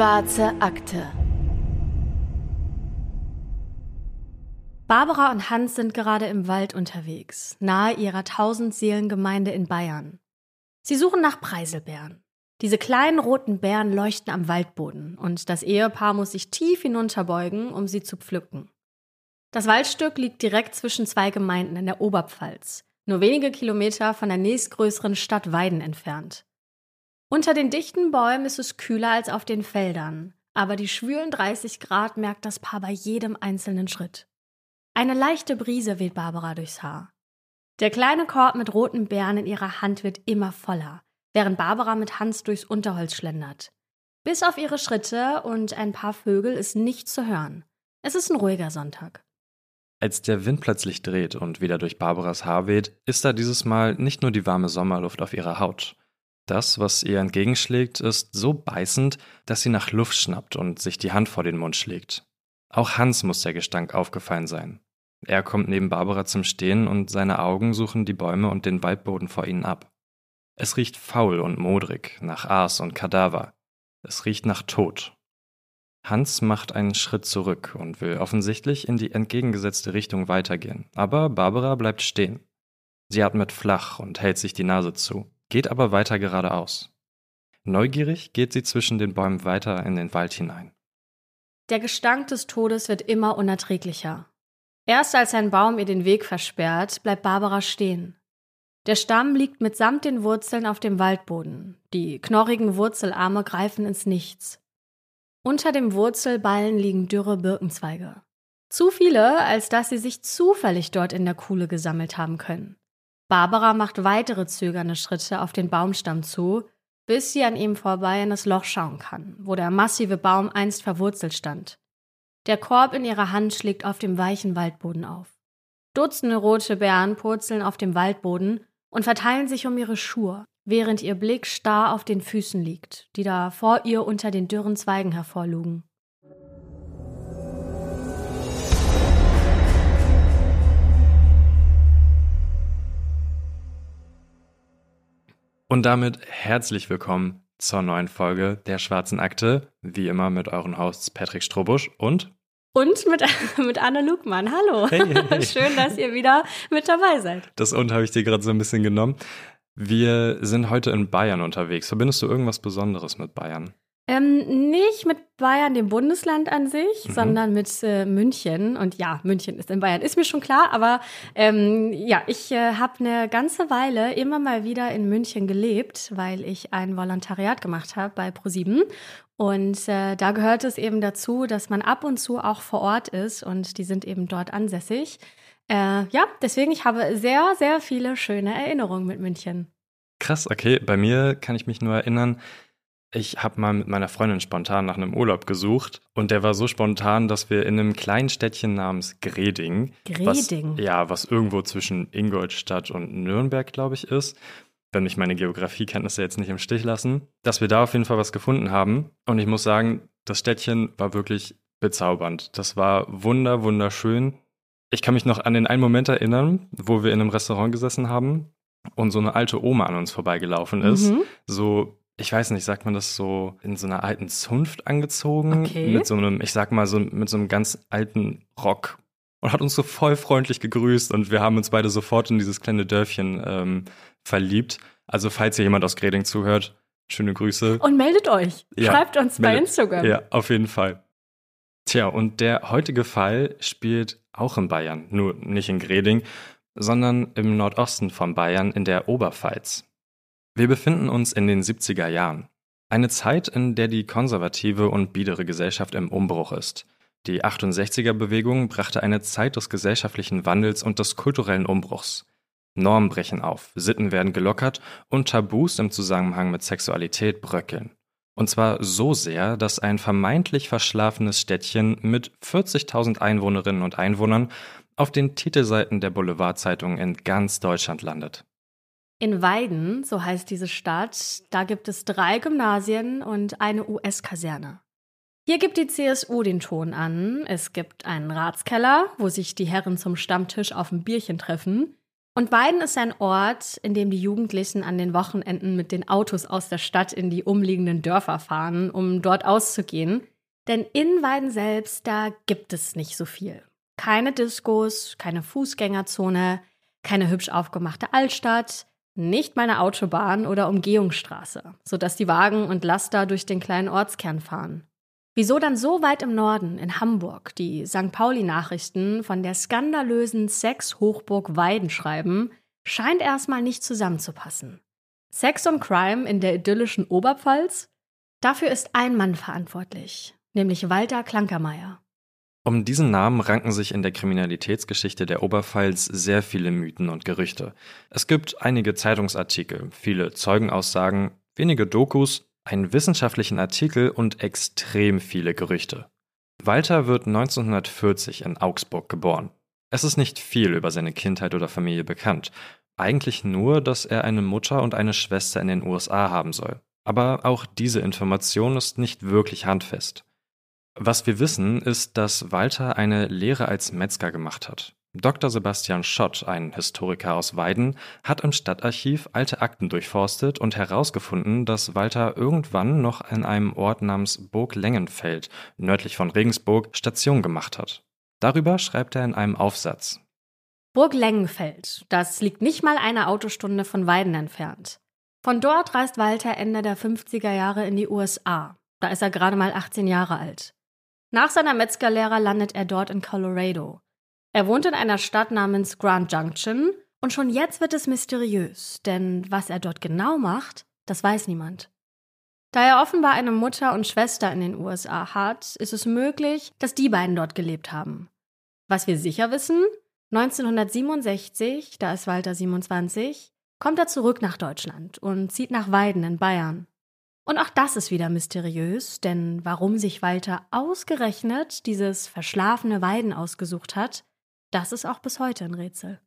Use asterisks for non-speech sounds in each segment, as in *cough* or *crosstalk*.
schwarze Akte. Barbara und Hans sind gerade im Wald unterwegs, nahe ihrer Tausendseelengemeinde in Bayern. Sie suchen nach Preiselbeeren. Diese kleinen roten Beeren leuchten am Waldboden und das Ehepaar muss sich tief hinunterbeugen, um sie zu pflücken. Das Waldstück liegt direkt zwischen zwei Gemeinden in der Oberpfalz, nur wenige Kilometer von der nächstgrößeren Stadt Weiden entfernt. Unter den dichten Bäumen ist es kühler als auf den Feldern, aber die schwülen 30 Grad merkt das Paar bei jedem einzelnen Schritt. Eine leichte Brise weht Barbara durchs Haar. Der kleine Korb mit roten Beeren in ihrer Hand wird immer voller, während Barbara mit Hans durchs Unterholz schlendert. Bis auf ihre Schritte und ein paar Vögel ist nichts zu hören. Es ist ein ruhiger Sonntag. Als der Wind plötzlich dreht und wieder durch Barbaras Haar weht, ist da dieses Mal nicht nur die warme Sommerluft auf ihrer Haut. Das, was ihr entgegenschlägt, ist so beißend, dass sie nach Luft schnappt und sich die Hand vor den Mund schlägt. Auch Hans muss der Gestank aufgefallen sein. Er kommt neben Barbara zum Stehen und seine Augen suchen die Bäume und den Waldboden vor ihnen ab. Es riecht faul und modrig, nach Aas und Kadaver. Es riecht nach Tod. Hans macht einen Schritt zurück und will offensichtlich in die entgegengesetzte Richtung weitergehen, aber Barbara bleibt stehen. Sie atmet flach und hält sich die Nase zu, geht aber weiter geradeaus. Neugierig geht sie zwischen den Bäumen weiter in den Wald hinein. Der Gestank des Todes wird immer unerträglicher. Erst als ein Baum ihr den Weg versperrt, bleibt Barbara stehen. Der Stamm liegt mitsamt den Wurzeln auf dem Waldboden. Die knorrigen Wurzelarme greifen ins Nichts. Unter dem Wurzelballen liegen dürre Birkenzweige. Zu viele, als dass sie sich zufällig dort in der Kuhle gesammelt haben können. Barbara macht weitere zögernde Schritte auf den Baumstamm zu, bis sie an ihm vorbei in das Loch schauen kann, wo der massive Baum einst verwurzelt stand. Der Korb in ihrer Hand schlägt auf dem weichen Waldboden auf. Dutzende rote Beeren purzeln auf dem Waldboden und verteilen sich um ihre Schuhe, während ihr Blick starr auf den Füßen liegt, die da vor ihr unter den dürren Zweigen hervorlugen. Und damit herzlich willkommen zur neuen Folge der Schwarzen Akte. Wie immer mit euren Hosts Patrick Strobusch und und mit, *laughs* mit Anne Lugmann. Hallo. Hey, hey. *laughs* Schön, dass ihr wieder mit dabei seid. Das und habe ich dir gerade so ein bisschen genommen. Wir sind heute in Bayern unterwegs. Verbindest du irgendwas Besonderes mit Bayern? Ähm, nicht mit Bayern, dem Bundesland an sich, mhm. sondern mit äh, München. Und ja, München ist in Bayern, ist mir schon klar. Aber ähm, ja, ich äh, habe eine ganze Weile immer mal wieder in München gelebt, weil ich ein Volontariat gemacht habe bei ProSieben. Und äh, da gehört es eben dazu, dass man ab und zu auch vor Ort ist und die sind eben dort ansässig. Äh, ja, deswegen, ich habe sehr, sehr viele schöne Erinnerungen mit München. Krass, okay. Bei mir kann ich mich nur erinnern, ich habe mal mit meiner Freundin spontan nach einem Urlaub gesucht und der war so spontan, dass wir in einem kleinen Städtchen namens Greding, Greding. Was, ja, was irgendwo zwischen Ingolstadt und Nürnberg, glaube ich, ist, wenn mich meine Geografiekenntnisse jetzt nicht im Stich lassen, dass wir da auf jeden Fall was gefunden haben. Und ich muss sagen, das Städtchen war wirklich bezaubernd. Das war wunder, wunderschön. Ich kann mich noch an den einen Moment erinnern, wo wir in einem Restaurant gesessen haben und so eine alte Oma an uns vorbeigelaufen ist. Mhm. So ich weiß nicht, sagt man das so in so einer alten Zunft angezogen, okay. mit so einem, ich sag mal so mit so einem ganz alten Rock und hat uns so voll freundlich gegrüßt und wir haben uns beide sofort in dieses kleine Dörfchen ähm, verliebt. Also falls hier jemand aus Greding zuhört, schöne Grüße. Und meldet euch. Ja, Schreibt uns meldet, bei Instagram. Ja, auf jeden Fall. Tja, und der heutige Fall spielt auch in Bayern, nur nicht in Greding, sondern im Nordosten von Bayern in der Oberpfalz. Wir befinden uns in den 70er Jahren. Eine Zeit, in der die konservative und biedere Gesellschaft im Umbruch ist. Die 68er-Bewegung brachte eine Zeit des gesellschaftlichen Wandels und des kulturellen Umbruchs. Normen brechen auf, Sitten werden gelockert und Tabus im Zusammenhang mit Sexualität bröckeln. Und zwar so sehr, dass ein vermeintlich verschlafenes Städtchen mit 40.000 Einwohnerinnen und Einwohnern auf den Titelseiten der Boulevardzeitungen in ganz Deutschland landet. In Weiden, so heißt diese Stadt, da gibt es drei Gymnasien und eine US-Kaserne. Hier gibt die CSU den Ton an. Es gibt einen Ratskeller, wo sich die Herren zum Stammtisch auf ein Bierchen treffen. Und Weiden ist ein Ort, in dem die Jugendlichen an den Wochenenden mit den Autos aus der Stadt in die umliegenden Dörfer fahren, um dort auszugehen. Denn in Weiden selbst, da gibt es nicht so viel. Keine Diskos, keine Fußgängerzone, keine hübsch aufgemachte Altstadt, nicht meine Autobahn oder Umgehungsstraße, sodass die Wagen und Laster durch den kleinen Ortskern fahren. Wieso dann so weit im Norden, in Hamburg, die St. Pauli-Nachrichten von der skandalösen Sex-Hochburg Weiden schreiben, scheint erstmal nicht zusammenzupassen. Sex und Crime in der idyllischen Oberpfalz? Dafür ist ein Mann verantwortlich, nämlich Walter Klankermeier. Um diesen Namen ranken sich in der Kriminalitätsgeschichte der Oberpfalz sehr viele Mythen und Gerüchte. Es gibt einige Zeitungsartikel, viele Zeugenaussagen, wenige Dokus, einen wissenschaftlichen Artikel und extrem viele Gerüchte. Walter wird 1940 in Augsburg geboren. Es ist nicht viel über seine Kindheit oder Familie bekannt. Eigentlich nur, dass er eine Mutter und eine Schwester in den USA haben soll. Aber auch diese Information ist nicht wirklich handfest. Was wir wissen, ist, dass Walter eine Lehre als Metzger gemacht hat. Dr. Sebastian Schott, ein Historiker aus Weiden, hat im Stadtarchiv alte Akten durchforstet und herausgefunden, dass Walter irgendwann noch in einem Ort namens Burg Lengenfeld, nördlich von Regensburg, Station gemacht hat. Darüber schreibt er in einem Aufsatz. Burg Lengenfeld, das liegt nicht mal eine Autostunde von Weiden entfernt. Von dort reist Walter Ende der 50er Jahre in die USA. Da ist er gerade mal 18 Jahre alt. Nach seiner Metzgerlehre landet er dort in Colorado. Er wohnt in einer Stadt namens Grand Junction und schon jetzt wird es mysteriös, denn was er dort genau macht, das weiß niemand. Da er offenbar eine Mutter und Schwester in den USA hat, ist es möglich, dass die beiden dort gelebt haben. Was wir sicher wissen, 1967, da ist Walter 27, kommt er zurück nach Deutschland und zieht nach Weiden in Bayern. Und auch das ist wieder mysteriös, denn warum sich Walter ausgerechnet dieses verschlafene Weiden ausgesucht hat, das ist auch bis heute ein Rätsel.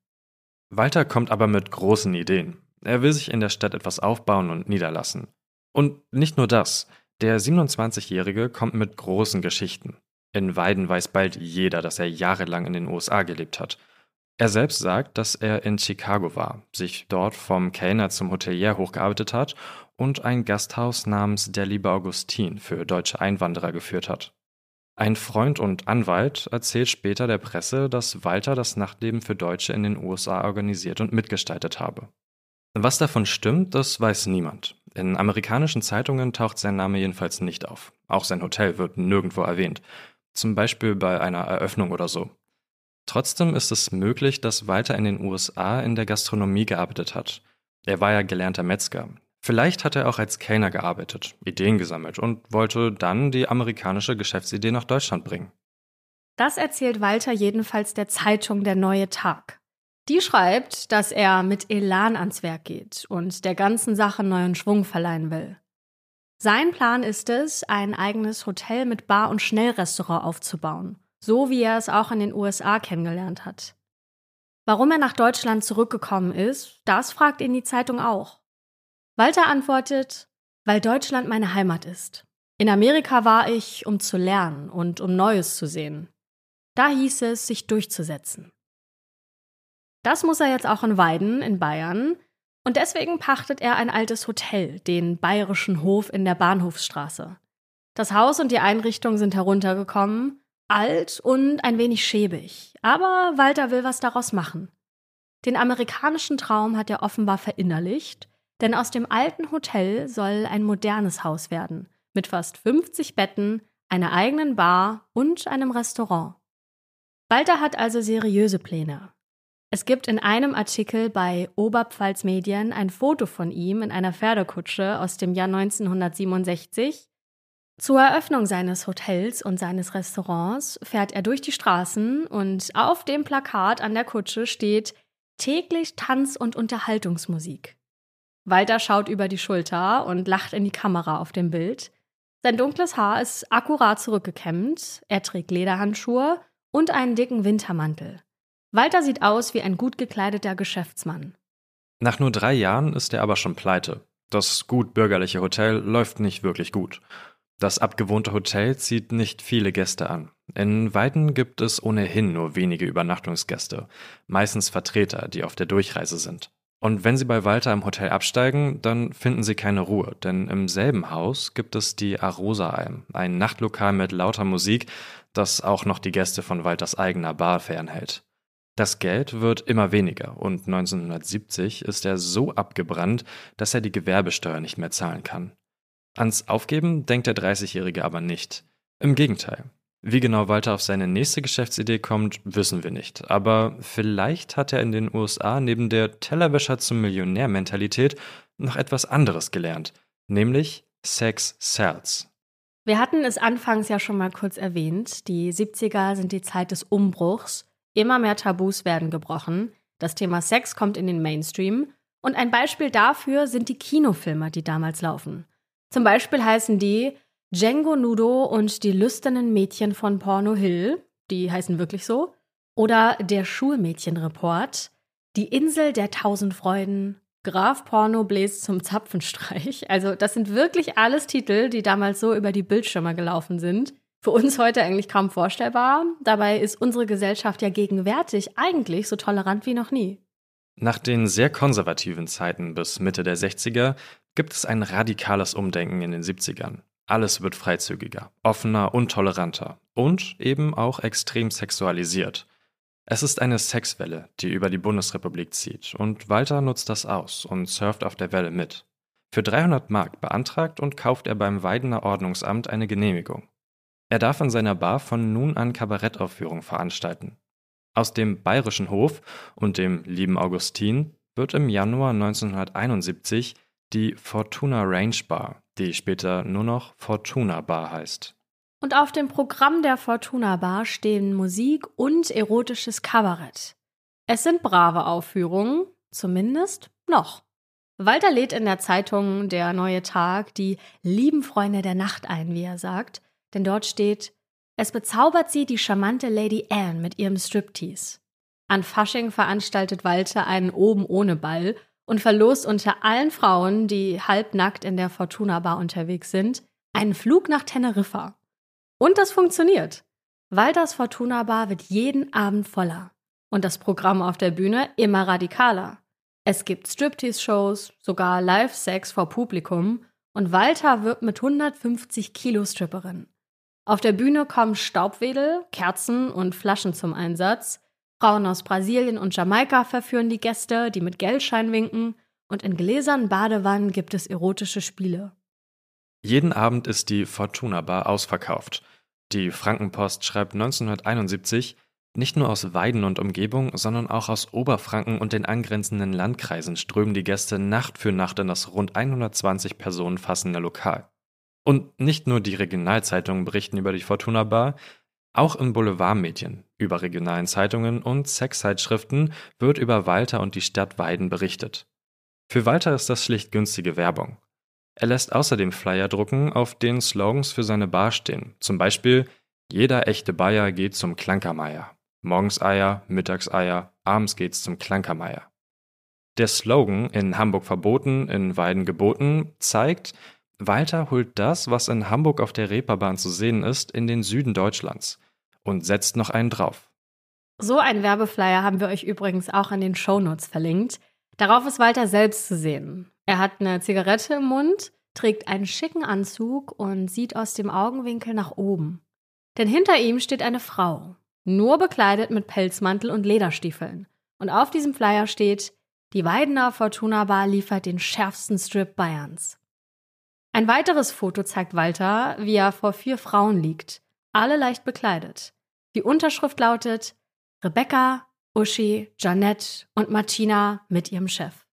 Walter kommt aber mit großen Ideen. Er will sich in der Stadt etwas aufbauen und niederlassen. Und nicht nur das, der 27-Jährige kommt mit großen Geschichten. In Weiden weiß bald jeder, dass er jahrelang in den USA gelebt hat. Er selbst sagt, dass er in Chicago war, sich dort vom Kellner zum Hotelier hochgearbeitet hat und ein Gasthaus namens Der liebe Augustin für deutsche Einwanderer geführt hat. Ein Freund und Anwalt erzählt später der Presse, dass Walter das Nachtleben für Deutsche in den USA organisiert und mitgestaltet habe. Was davon stimmt, das weiß niemand. In amerikanischen Zeitungen taucht sein Name jedenfalls nicht auf. Auch sein Hotel wird nirgendwo erwähnt. Zum Beispiel bei einer Eröffnung oder so. Trotzdem ist es möglich, dass Walter in den USA in der Gastronomie gearbeitet hat. Er war ja gelernter Metzger. Vielleicht hat er auch als Kellner gearbeitet, Ideen gesammelt und wollte dann die amerikanische Geschäftsidee nach Deutschland bringen. Das erzählt Walter jedenfalls der Zeitung Der Neue Tag. Die schreibt, dass er mit Elan ans Werk geht und der ganzen Sache neuen Schwung verleihen will. Sein Plan ist es, ein eigenes Hotel mit Bar und Schnellrestaurant aufzubauen, so wie er es auch in den USA kennengelernt hat. Warum er nach Deutschland zurückgekommen ist, das fragt ihn die Zeitung auch. Walter antwortet, weil Deutschland meine Heimat ist. In Amerika war ich, um zu lernen und um Neues zu sehen. Da hieß es, sich durchzusetzen. Das muss er jetzt auch in Weiden in Bayern und deswegen pachtet er ein altes Hotel, den Bayerischen Hof in der Bahnhofsstraße. Das Haus und die Einrichtung sind heruntergekommen, alt und ein wenig schäbig, aber Walter will was daraus machen. Den amerikanischen Traum hat er offenbar verinnerlicht denn aus dem alten Hotel soll ein modernes Haus werden, mit fast 50 Betten, einer eigenen Bar und einem Restaurant. Walter hat also seriöse Pläne. Es gibt in einem Artikel bei Oberpfalz Medien ein Foto von ihm in einer Pferdekutsche aus dem Jahr 1967. Zur Eröffnung seines Hotels und seines Restaurants fährt er durch die Straßen und auf dem Plakat an der Kutsche steht täglich Tanz- und Unterhaltungsmusik. Walter schaut über die Schulter und lacht in die Kamera auf dem Bild. Sein dunkles Haar ist akkurat zurückgekämmt, er trägt Lederhandschuhe und einen dicken Wintermantel. Walter sieht aus wie ein gut gekleideter Geschäftsmann. Nach nur drei Jahren ist er aber schon pleite. Das gut bürgerliche Hotel läuft nicht wirklich gut. Das abgewohnte Hotel zieht nicht viele Gäste an. In Weiden gibt es ohnehin nur wenige Übernachtungsgäste, meistens Vertreter, die auf der Durchreise sind. Und wenn Sie bei Walter im Hotel absteigen, dann finden Sie keine Ruhe, denn im selben Haus gibt es die Arosa-Alm, ein Nachtlokal mit lauter Musik, das auch noch die Gäste von Walters eigener Bar fernhält. Das Geld wird immer weniger und 1970 ist er so abgebrannt, dass er die Gewerbesteuer nicht mehr zahlen kann. Ans Aufgeben denkt der 30-Jährige aber nicht. Im Gegenteil, wie genau Walter auf seine nächste Geschäftsidee kommt, wissen wir nicht. Aber vielleicht hat er in den USA neben der Tellerwäscher zum Millionär-Mentalität noch etwas anderes gelernt, nämlich Sex Sells. Wir hatten es anfangs ja schon mal kurz erwähnt. Die 70er sind die Zeit des Umbruchs. Immer mehr Tabus werden gebrochen. Das Thema Sex kommt in den Mainstream. Und ein Beispiel dafür sind die Kinofilme, die damals laufen. Zum Beispiel heißen die Django Nudo und die lüsternen Mädchen von Porno Hill, die heißen wirklich so, oder der Schulmädchenreport, die Insel der tausend Freuden, Graf Porno bläst zum Zapfenstreich. *laughs* Also das sind wirklich alles Titel, die damals so über die Bildschirme gelaufen sind. Für uns heute eigentlich kaum vorstellbar. Dabei ist unsere Gesellschaft ja gegenwärtig eigentlich so tolerant wie noch nie. Nach den sehr konservativen Zeiten bis Mitte der 60er gibt es ein radikales Umdenken in den 70ern. Alles wird freizügiger, offener und toleranter und eben auch extrem sexualisiert. Es ist eine Sexwelle, die über die Bundesrepublik zieht und Walter nutzt das aus und surft auf der Welle mit. Für 300 Mark beantragt und kauft er beim Weidener Ordnungsamt eine Genehmigung. Er darf in seiner Bar von nun an Kabarettaufführungen veranstalten. Aus dem Bayerischen Hof und dem lieben Augustin wird im Januar 1971 die Fortuna Range Bar, die später nur noch Fortuna Bar heißt. Und auf dem Programm der Fortuna Bar stehen Musik und erotisches Kabarett. Es sind brave Aufführungen, zumindest noch. Walter lädt in der Zeitung Der Neue Tag die lieben Freunde der Nacht ein, wie er sagt, denn dort steht, es bezaubert sie die charmante Lady Anne mit ihrem Striptease. An Fasching veranstaltet Walter einen oben ohne Ball und verlost unter allen Frauen, die halbnackt in der Fortuna Bar unterwegs sind, einen Flug nach Teneriffa. Und das funktioniert. Walters Fortuna Bar wird jeden Abend voller und das Programm auf der Bühne immer radikaler. Es gibt Striptease-Shows, sogar Live-Sex vor Publikum und Walter wirbt mit 150 Kilo Stripperin. Auf der Bühne kommen Staubwedel, Kerzen und Flaschen zum Einsatz Frauen aus Brasilien und Jamaika verführen die Gäste, die mit Geldschein winken, und in Gläsern Badewannen gibt es erotische Spiele. Jeden Abend ist die Fortuna Bar ausverkauft. Die Frankenpost schreibt 1971, nicht nur aus Weiden und Umgebung, sondern auch aus Oberfranken und den angrenzenden Landkreisen strömen die Gäste Nacht für Nacht in das rund 120 Personen fassende Lokal. Und nicht nur die Regionalzeitungen berichten über die Fortuna Bar, auch im Boulevardmedien, überregionalen Zeitungen und Sexzeitschriften wird über Walter und die Stadt Weiden berichtet. Für Walter ist das schlicht günstige Werbung. Er lässt außerdem Flyer drucken, auf denen Slogans für seine Bar stehen. Zum Beispiel Jeder echte Bayer geht zum Klankermeier. Morgens Eier, mittags Eier, abends geht's zum Klankermeier. Der Slogan in Hamburg verboten, in Weiden geboten zeigt, Walter holt das, was in Hamburg auf der Reeperbahn zu sehen ist, in den Süden Deutschlands und setzt noch einen drauf. So einen Werbeflyer haben wir euch übrigens auch an den Shownotes verlinkt. Darauf ist Walter selbst zu sehen. Er hat eine Zigarette im Mund, trägt einen schicken Anzug und sieht aus dem Augenwinkel nach oben. Denn hinter ihm steht eine Frau, nur bekleidet mit Pelzmantel und Lederstiefeln. Und auf diesem Flyer steht, die Weidener Fortuna Bar liefert den schärfsten Strip Bayerns. Ein weiteres Foto zeigt Walter, wie er vor vier Frauen liegt alle leicht bekleidet. Die Unterschrift lautet Rebecca, Uschi, Janette und Martina mit ihrem Chef.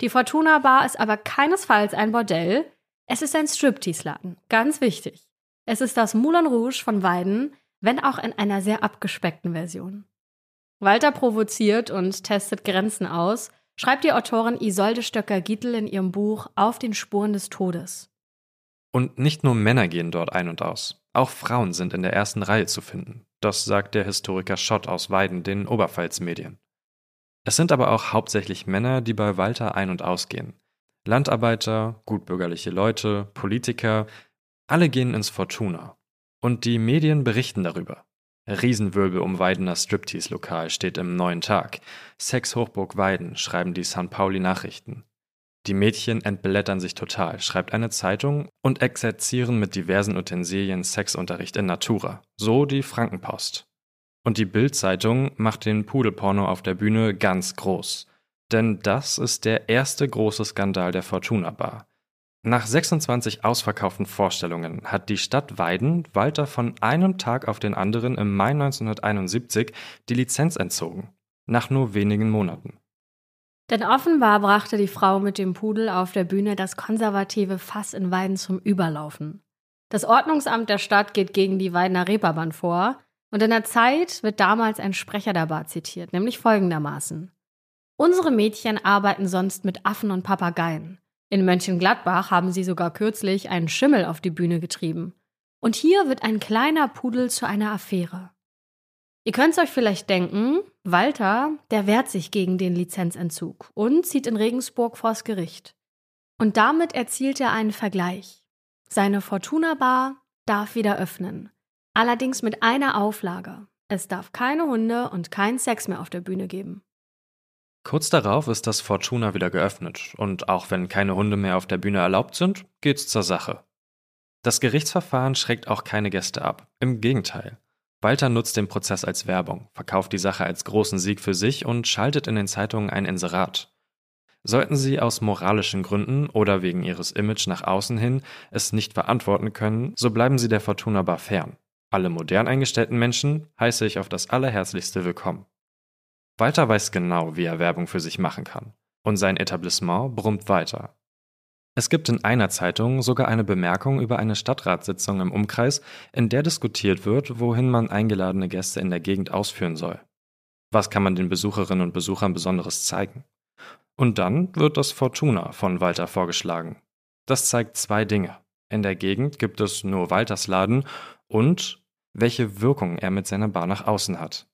Die Fortuna Bar ist aber keinesfalls ein Bordell, es ist ein Striptease-Laden, ganz wichtig. Es ist das Moulin Rouge von Weiden, wenn auch in einer sehr abgespeckten Version. Walter provoziert und testet Grenzen aus, schreibt die Autorin Isolde Stöcker-Gietel in ihrem Buch Auf den Spuren des Todes. Und nicht nur Männer gehen dort ein und aus. Auch Frauen sind in der ersten Reihe zu finden. Das sagt der Historiker Schott aus Weiden den Oberpfalz-Medien. Es sind aber auch hauptsächlich Männer, die bei Walter ein- und ausgehen. Landarbeiter, gutbürgerliche Leute, Politiker, alle gehen ins Fortuna. Und die Medien berichten darüber. Riesenwirbel um Weidener Striptease-Lokal steht im Neuen Tag. Sex Hochburg Weiden, schreiben die St. Pauli Nachrichten. Die Mädchen entblättern sich total, schreibt eine Zeitung und exerzieren mit diversen Utensilien Sexunterricht in Natura. So die Frankenpost. Und die Bild-Zeitung macht den Pudelporno auf der Bühne ganz groß. Denn das ist der erste große Skandal der Fortuna Bar. Nach 26 ausverkauften Vorstellungen hat die Stadt Weiden Walter von einem Tag auf den anderen im Mai 1971 die Lizenz entzogen. Nach nur wenigen Monaten. Denn offenbar brachte die Frau mit dem Pudel auf der Bühne das konservative Fass in Weiden zum Überlaufen. Das Ordnungsamt der Stadt geht gegen die Weidener Reeperbahn vor und in der Zeit wird damals ein Sprecher der Bar zitiert, nämlich folgendermaßen. Unsere Mädchen arbeiten sonst mit Affen und Papageien. In Mönchengladbach haben sie sogar kürzlich einen Schimmel auf die Bühne getrieben. Und hier wird ein kleiner Pudel zu einer Affäre. Ihr könnt's euch vielleicht denken, Walter, der wehrt sich gegen den Lizenzentzug und zieht in Regensburg vors Gericht. Und damit erzielt er einen Vergleich. Seine Fortuna Bar darf wieder öffnen. Allerdings mit einer Auflage. Es darf keine Hunde und keinen Sex mehr auf der Bühne geben. Kurz darauf ist das Fortuna wieder geöffnet und auch wenn keine Hunde mehr auf der Bühne erlaubt sind, geht's zur Sache. Das Gerichtsverfahren schreckt auch keine Gäste ab. Im Gegenteil. Walter nutzt den Prozess als Werbung, verkauft die Sache als großen Sieg für sich und schaltet in den Zeitungen ein Inserat. Sollten Sie aus moralischen Gründen oder wegen Ihres Image nach außen hin es nicht verantworten können, so bleiben Sie der Fortuna Bar fern. Alle modern eingestellten Menschen heiße ich auf das allerherzlichste willkommen. Walter weiß genau, wie er Werbung für sich machen kann. Und sein Etablissement brummt weiter. Es gibt in einer Zeitung sogar eine Bemerkung über eine Stadtratssitzung im Umkreis, in der diskutiert wird, wohin man eingeladene Gäste in der Gegend ausführen soll. Was kann man den Besucherinnen und Besuchern Besonderes zeigen? Und dann wird das Fortuna von Walter vorgeschlagen. Das zeigt zwei Dinge. In der Gegend gibt es nur Walters Laden und welche Wirkung er mit seiner Bar nach außen hat.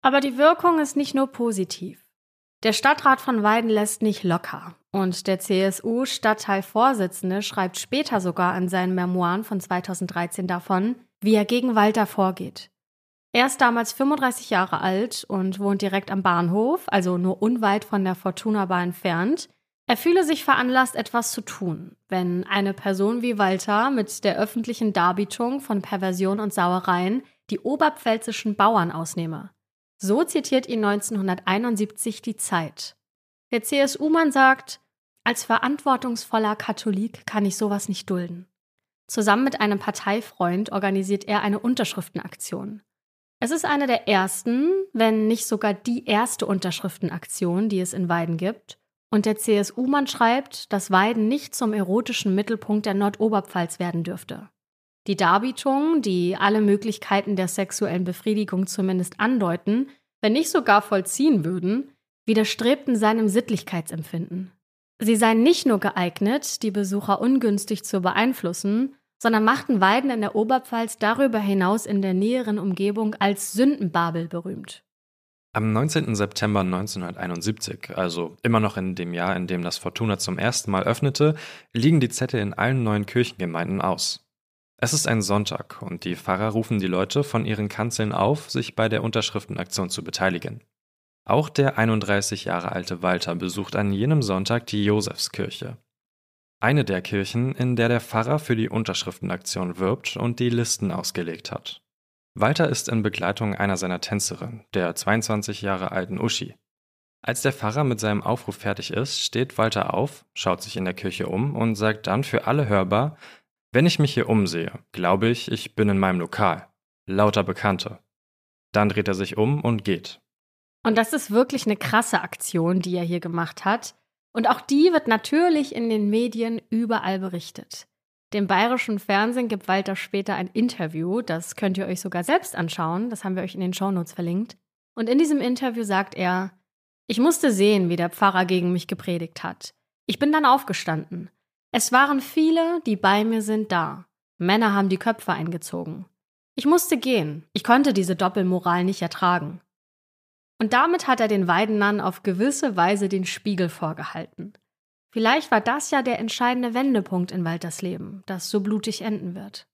Aber die Wirkung ist nicht nur positiv. Der Stadtrat von Weiden lässt nicht locker. Und der CSU-Stadtteilvorsitzende schreibt später sogar in seinen Memoiren von 2013 davon, wie er gegen Walter vorgeht. Er ist damals 35 Jahre alt und wohnt direkt am Bahnhof, also nur unweit von der Fortuna Bar entfernt. Er fühle sich veranlasst, etwas zu tun, wenn eine Person wie Walter mit der öffentlichen Darbietung von Perversion und Sauereien die oberpfälzischen Bauern ausnehme. So zitiert ihn 1971 die Zeit. Der CSU-Mann sagt, als verantwortungsvoller Katholik kann ich sowas nicht dulden. Zusammen mit einem Parteifreund organisiert er eine Unterschriftenaktion. Es ist eine der ersten, wenn nicht sogar die erste Unterschriftenaktion, die es in Weiden gibt. Und der CSU-Mann schreibt, dass Weiden nicht zum erotischen Mittelpunkt der Nordoberpfalz werden dürfte. Die Darbietungen, die alle Möglichkeiten der sexuellen Befriedigung zumindest andeuten, wenn nicht sogar vollziehen würden, widerstrebten seinem Sittlichkeitsempfinden. Sie seien nicht nur geeignet, die Besucher ungünstig zu beeinflussen, sondern machten Weiden in der Oberpfalz darüber hinaus in der näheren Umgebung als Sündenbabel berühmt. Am 19. September 1971, also immer noch in dem Jahr, in dem das Fortuna zum ersten Mal öffnete, liegen die Zettel in allen neuen Kirchengemeinden aus. Es ist ein Sonntag und die Pfarrer rufen die Leute von ihren Kanzeln auf, sich bei der Unterschriftenaktion zu beteiligen. Auch der 31 Jahre alte Walter besucht an jenem Sonntag die Josefskirche. Eine der Kirchen, in der der Pfarrer für die Unterschriftenaktion wirbt und die Listen ausgelegt hat. Walter ist in Begleitung einer seiner Tänzerinnen, der 22 Jahre alten Uschi. Als der Pfarrer mit seinem Aufruf fertig ist, steht Walter auf, schaut sich in der Kirche um und sagt dann für alle hörbar, wenn ich mich hier umsehe, glaube ich, ich bin in meinem Lokal. Lauter Bekannte. Dann dreht er sich um und geht. Und das ist wirklich eine krasse Aktion, die er hier gemacht hat. Und auch die wird natürlich in den Medien überall berichtet. Dem bayerischen Fernsehen gibt Walter später ein Interview, das könnt ihr euch sogar selbst anschauen, das haben wir euch in den Shownotes verlinkt. Und in diesem Interview sagt er, ich musste sehen, wie der Pfarrer gegen mich gepredigt hat. Ich bin dann aufgestanden. Es waren viele, die bei mir sind, da. Männer haben die Köpfe eingezogen. Ich musste gehen. Ich konnte diese Doppelmoral nicht ertragen. Und damit hat er den Weidenern auf gewisse Weise den Spiegel vorgehalten. Vielleicht war das ja der entscheidende Wendepunkt in Walters Leben, das so blutig enden wird.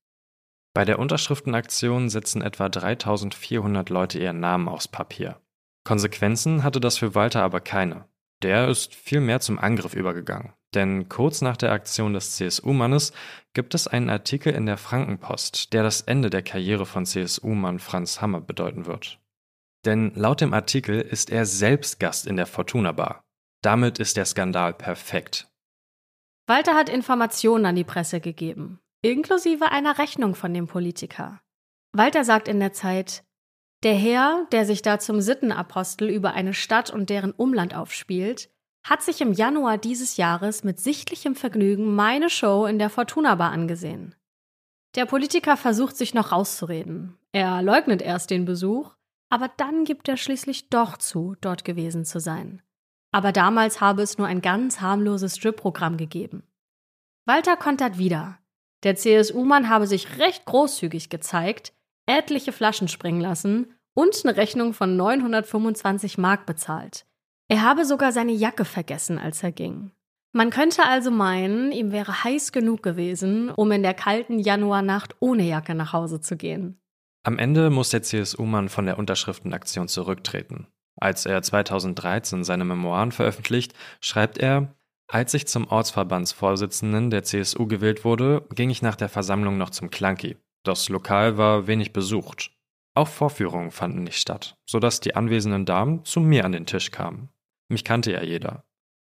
Bei der Unterschriftenaktion setzen etwa 3400 Leute ihren Namen aufs Papier. Konsequenzen hatte das für Walter aber keine. Der ist vielmehr zum Angriff übergegangen. Denn kurz nach der Aktion des CSU-Mannes gibt es einen Artikel in der Frankenpost, der das Ende der Karriere von CSU-Mann Franz Hammer bedeuten wird. Denn laut dem Artikel ist er selbst Gast in der Fortuna Bar. Damit ist der Skandal perfekt. Walter hat Informationen an die Presse gegeben, inklusive einer Rechnung von dem Politiker. Walter sagt in der Zeit, der Herr, der sich da zum Sittenapostel über eine Stadt und deren Umland aufspielt, hat sich im Januar dieses Jahres mit sichtlichem Vergnügen meine Show in der Fortuna Bar angesehen. Der Politiker versucht sich noch rauszureden. Er leugnet erst den Besuch, aber dann gibt er schließlich doch zu, dort gewesen zu sein. Aber damals habe es nur ein ganz harmloses Strip-Programm gegeben. Walter kontert wieder. Der CSU-Mann habe sich recht großzügig gezeigt, etliche Flaschen springen lassen und eine Rechnung von 925 Mark bezahlt. Er habe sogar seine Jacke vergessen, als er ging. Man könnte also meinen, ihm wäre heiß genug gewesen, um in der kalten Januarnacht ohne Jacke nach Hause zu gehen. Am Ende muss der CSU-Mann von der Unterschriftenaktion zurücktreten. Als er 2013 seine Memoiren veröffentlicht, schreibt er, als ich zum Ortsverbandsvorsitzenden der CSU gewählt wurde, ging ich nach der Versammlung noch zum Clunky. Das Lokal war wenig besucht. Auch Vorführungen fanden nicht statt, sodass die anwesenden Damen zu mir an den Tisch kamen. Mich kannte ja jeder.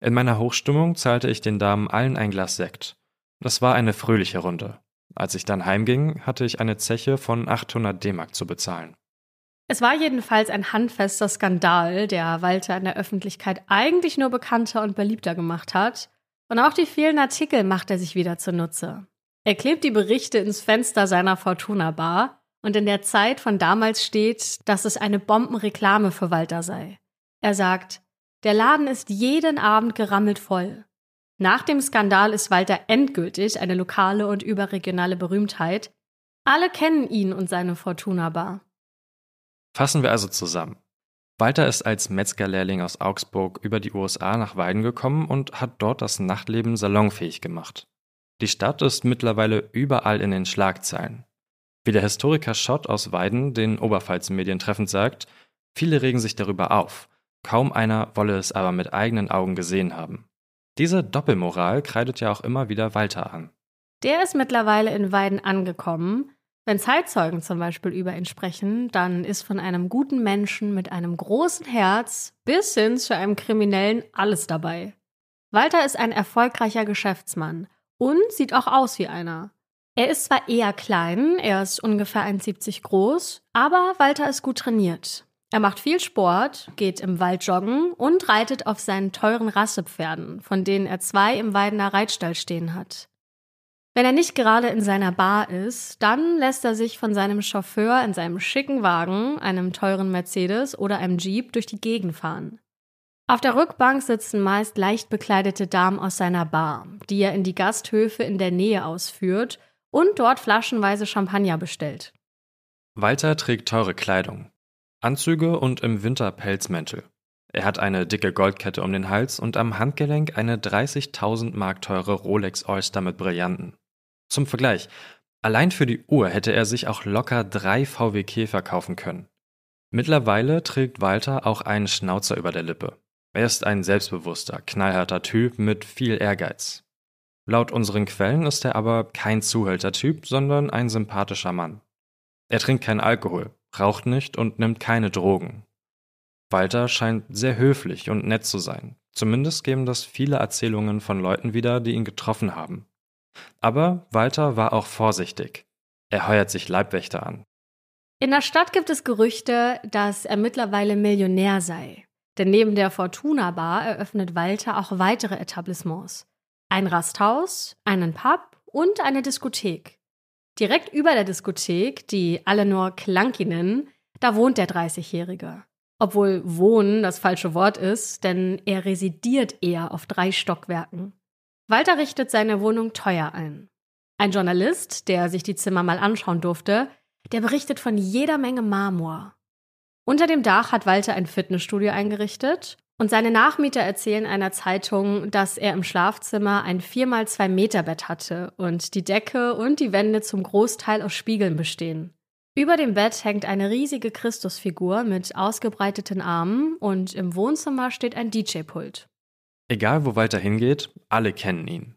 In meiner Hochstimmung zahlte ich den Damen allen ein Glas Sekt. Das war eine fröhliche Runde. Als ich dann heimging, hatte ich eine Zeche von 800 D-Mark zu bezahlen. Es war jedenfalls ein handfester Skandal, der Walter in der Öffentlichkeit eigentlich nur bekannter und beliebter gemacht hat. Und auch die vielen Artikel macht er sich wieder zunutze. Er klebt die Berichte ins Fenster seiner Fortuna Bar und in der Zeit von damals steht, dass es eine Bombenreklame für Walter sei. Er sagt, der Laden ist jeden Abend gerammelt voll. Nach dem Skandal ist Walter endgültig eine lokale und überregionale Berühmtheit. Alle kennen ihn und seine Fortuna Bar. Fassen wir also zusammen. Walter ist als Metzgerlehrling aus Augsburg über die USA nach Weiden gekommen und hat dort das Nachtleben salonfähig gemacht. Die Stadt ist mittlerweile überall in den Schlagzeilen. Wie der Historiker Schott aus Weiden den Oberpfalz-Medien treffend sagt, viele regen sich darüber auf, kaum einer wolle es aber mit eigenen Augen gesehen haben. Diese Doppelmoral kreidet ja auch immer wieder Walter an. Der ist mittlerweile in Weiden angekommen. Wenn Zeitzeugen zum Beispiel über ihn sprechen, dann ist von einem guten Menschen mit einem großen Herz bis hin zu einem Kriminellen alles dabei. Walter ist ein erfolgreicher Geschäftsmann und sieht auch aus wie einer. Er ist zwar eher klein, er ist ungefähr 1,70 groß, aber Walter ist gut trainiert. Er macht viel Sport, geht im Wald joggen und reitet auf seinen teuren Rassepferden, von denen er zwei im Weidener Reitstall stehen hat. Wenn er nicht gerade in seiner Bar ist, dann lässt er sich von seinem Chauffeur in seinem schicken Wagen, einem teuren Mercedes oder einem Jeep durch die Gegend fahren. Auf der Rückbank sitzen meist leicht bekleidete Damen aus seiner Bar, die er in die Gasthöfe in der Nähe ausführt und dort flaschenweise Champagner bestellt. Walter trägt teure Kleidung, Anzüge und im Winter Pelzmäntel. Er hat eine dicke Goldkette um den Hals und am Handgelenk eine 30.000 Mark teure Rolex Oyster mit Brillanten. Zum Vergleich, allein für die Uhr hätte er sich auch locker drei VW Käfer kaufen können. Mittlerweile trägt Walter auch einen Schnauzer über der Lippe. Er ist ein selbstbewusster, knallharter Typ mit viel Ehrgeiz. Laut unseren Quellen ist er aber kein Zuhältertyp, sondern ein sympathischer Mann. Er trinkt keinen Alkohol, raucht nicht und nimmt keine Drogen. Walter scheint sehr höflich und nett zu sein. Zumindest geben das viele Erzählungen von Leuten wieder, die ihn getroffen haben. Aber Walter war auch vorsichtig. Er heuert sich Leibwächter an. In der Stadt gibt es Gerüchte, dass er mittlerweile Millionär sei. Denn neben der Fortuna Bar eröffnet Walter auch weitere Etablissements. Ein Rasthaus, einen Pub und eine Diskothek. Direkt über der Diskothek, die alle nur Clunky nennen, da wohnt der 30-Jährige. Obwohl wohnen das falsche Wort ist, denn er residiert eher auf drei Stockwerken. Walter richtet seine Wohnung teuer ein. Ein Journalist, der sich die Zimmer mal anschauen durfte, der berichtet von jeder Menge Marmor. Unter dem Dach hat Walter ein Fitnessstudio eingerichtet Und seine Nachmieter erzählen einer Zeitung, dass er im Schlafzimmer ein 4x2 Meter Bett hatte und die Decke und die Wände zum Großteil aus Spiegeln bestehen. Über dem Bett hängt eine riesige Christusfigur mit ausgebreiteten Armen und im Wohnzimmer steht ein DJ-Pult. Egal, wo Walter hingeht, alle kennen ihn.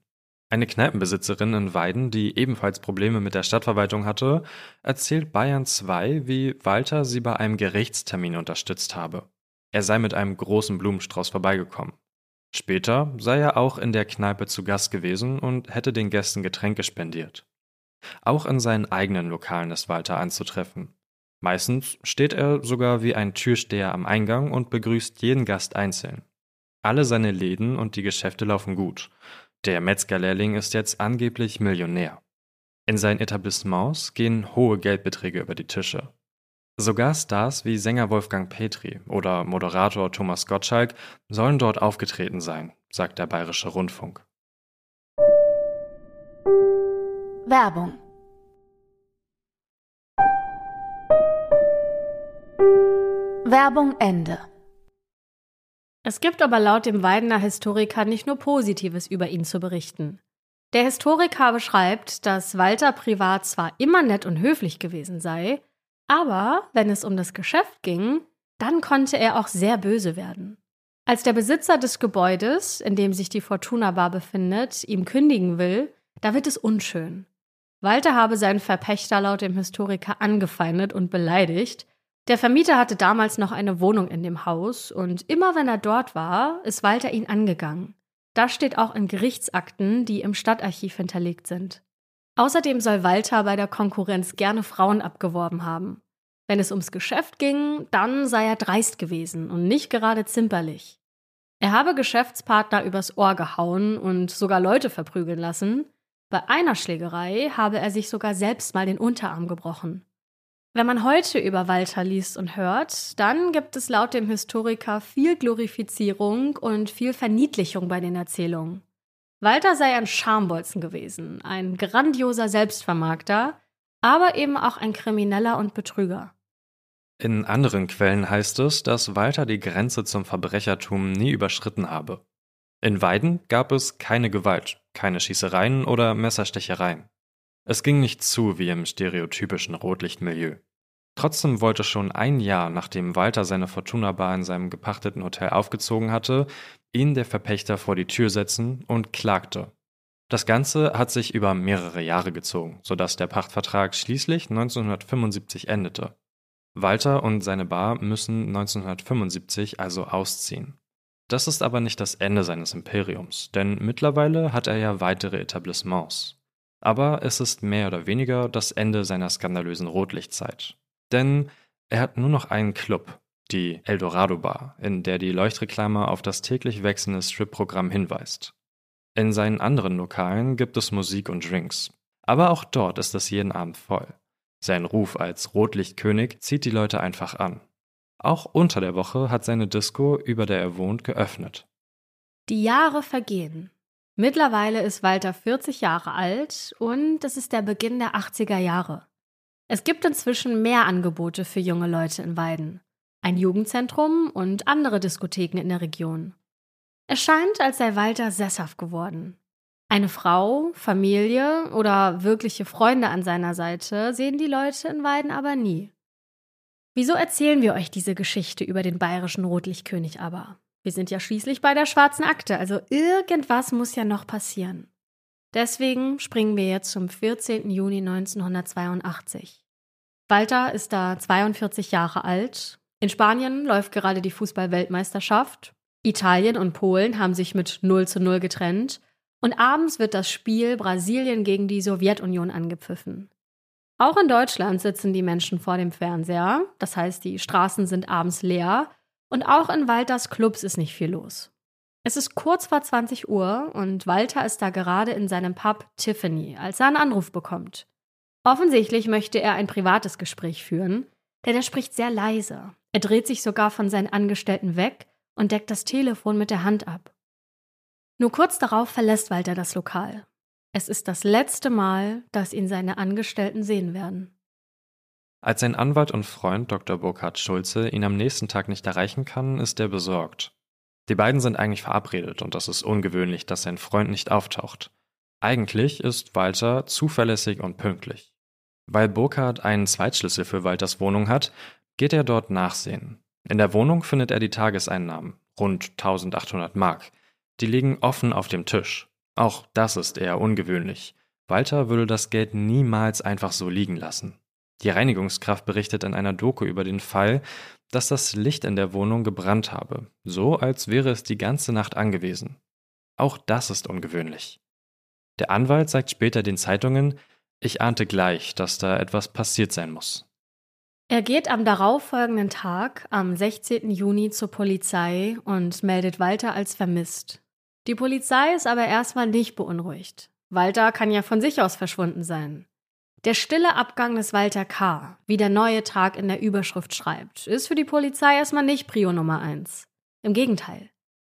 Eine Kneipenbesitzerin in Weiden, die ebenfalls Probleme mit der Stadtverwaltung hatte, erzählt Bayern 2, wie Walter sie bei einem Gerichtstermin unterstützt habe. Er sei mit einem großen Blumenstrauß vorbeigekommen. Später sei er auch in der Kneipe zu Gast gewesen und hätte den Gästen Getränke spendiert. Auch in seinen eigenen Lokalen ist Walter anzutreffen. Meistens steht er sogar wie ein Türsteher am Eingang und begrüßt jeden Gast einzeln. Alle seine Läden und die Geschäfte laufen gut. Der Metzgerlehrling ist jetzt angeblich Millionär. In seinen Etablissements gehen hohe Geldbeträge über die Tische. Sogar Stars wie Sänger Wolfgang Petri oder Moderator Thomas Gottschalk sollen dort aufgetreten sein, sagt der Bayerische Rundfunk. Werbung Werbung Ende es gibt aber laut dem Weidener Historiker nicht nur Positives über ihn zu berichten. Der Historiker beschreibt, dass Walter privat zwar immer nett und höflich gewesen sei, aber wenn es um das Geschäft ging, dann konnte er auch sehr böse werden. Als der Besitzer des Gebäudes, in dem sich die Fortuna Bar befindet, ihm kündigen will, da wird es unschön. Walter habe seinen Verpächter laut dem Historiker angefeindet und beleidigt, der Vermieter hatte damals noch eine Wohnung in dem Haus und immer wenn er dort war, ist Walter ihn angegangen. Das steht auch in Gerichtsakten, die im Stadtarchiv hinterlegt sind. Außerdem soll Walter bei der Konkurrenz gerne Frauen abgeworben haben. Wenn es ums Geschäft ging, dann sei er dreist gewesen und nicht gerade zimperlich. Er habe Geschäftspartner übers Ohr gehauen und sogar Leute verprügeln lassen. Bei einer Schlägerei habe er sich sogar selbst mal den Unterarm gebrochen. Wenn man heute über Walter liest und hört, dann gibt es laut dem Historiker viel Glorifizierung und viel Verniedlichung bei den Erzählungen. Walter sei ein Schambolzen gewesen, ein grandioser Selbstvermarkter, aber eben auch ein Krimineller und Betrüger. In anderen Quellen heißt es, dass Walter die Grenze zum Verbrechertum nie überschritten habe. In Weiden gab es keine Gewalt, keine Schießereien oder Messerstechereien. Es ging nicht zu wie im stereotypischen Rotlichtmilieu. Trotzdem wollte schon ein Jahr, nachdem Walter seine Fortuna Bar in seinem gepachteten Hotel aufgezogen hatte, ihn der Verpächter vor die Tür setzen und klagte. Das Ganze hat sich über mehrere Jahre gezogen, sodass der Pachtvertrag schließlich 1975 endete. Walter und seine Bar müssen 1975 also ausziehen. Das ist aber nicht das Ende seines Imperiums, denn mittlerweile hat er ja weitere Etablissements. Aber es ist mehr oder weniger das Ende seiner skandalösen Rotlichtzeit. Denn er hat nur noch einen Club, die Eldorado Bar, in der die Leuchtreklame auf das täglich wechselnde Strip-Programm hinweist. In seinen anderen Lokalen gibt es Musik und Drinks. Aber auch dort ist es jeden Abend voll. Sein Ruf als Rotlichtkönig zieht die Leute einfach an. Auch unter der Woche hat seine Disco, über der er wohnt, geöffnet. Die Jahre vergehen. Mittlerweile ist Walter 40 Jahre alt und es ist der Beginn der 80er Jahre. Es gibt inzwischen mehr Angebote für junge Leute in Weiden. Ein Jugendzentrum und andere Diskotheken in der Region. Es scheint, als sei Walter sesshaft geworden. Eine Frau, Familie oder wirkliche Freunde an seiner Seite sehen die Leute in Weiden aber nie. Wieso erzählen wir euch diese Geschichte über den bayerischen Rotlichtkönig aber? Wir sind ja schließlich bei der schwarzen Akte, also irgendwas muss ja noch passieren. Deswegen springen wir jetzt zum 14. Juni 1982. Walter ist da 42 Jahre alt. In Spanien läuft gerade die Fußball-Weltmeisterschaft. Italien und Polen haben sich mit 0 zu 0 getrennt. Und abends wird das Spiel Brasilien gegen die Sowjetunion angepfiffen. Auch in Deutschland sitzen die Menschen vor dem Fernseher, das heißt, die Straßen sind abends leer und auch in Walters Clubs ist nicht viel los. Es ist kurz vor 20 Uhr und Walter ist da gerade in seinem Pub Tiffany, als er einen Anruf bekommt. Offensichtlich möchte er ein privates Gespräch führen, denn er spricht sehr leise. Er dreht sich sogar von seinen Angestellten weg und deckt das Telefon mit der Hand ab. Nur kurz darauf verlässt Walter das Lokal. Es ist das letzte Mal, dass ihn seine Angestellten sehen werden. Als sein Anwalt und Freund Dr. Burkhard Schulze ihn am nächsten Tag nicht erreichen kann, ist er besorgt. Die beiden sind eigentlich verabredet und es ist ungewöhnlich, dass sein Freund nicht auftaucht. Eigentlich ist Walter zuverlässig und pünktlich. Weil Burkhard einen Zweitschlüssel für Walters Wohnung hat, geht er dort nachsehen. In der Wohnung findet er die Tageseinnahmen, rund 1800 Mark. Die liegen offen auf dem Tisch. Auch das ist eher ungewöhnlich. Walter würde das Geld niemals einfach so liegen lassen. Die Reinigungskraft berichtet in einer Doku über den Fall, dass das Licht in der Wohnung gebrannt habe, so als wäre es die ganze Nacht angewiesen. Auch das ist ungewöhnlich. Der Anwalt sagt später den Zeitungen, ich ahnte gleich, dass da etwas passiert sein muss. Er geht am darauffolgenden Tag, am 16. Juni, zur Polizei und meldet Walter als vermisst. Die Polizei ist aber erstmal nicht beunruhigt. Walter kann ja von sich aus verschwunden sein. Der stille Abgang des Walter K., wie der neue Tag in der Überschrift schreibt, ist für die Polizei erstmal nicht Prio Nummer eins. Im Gegenteil.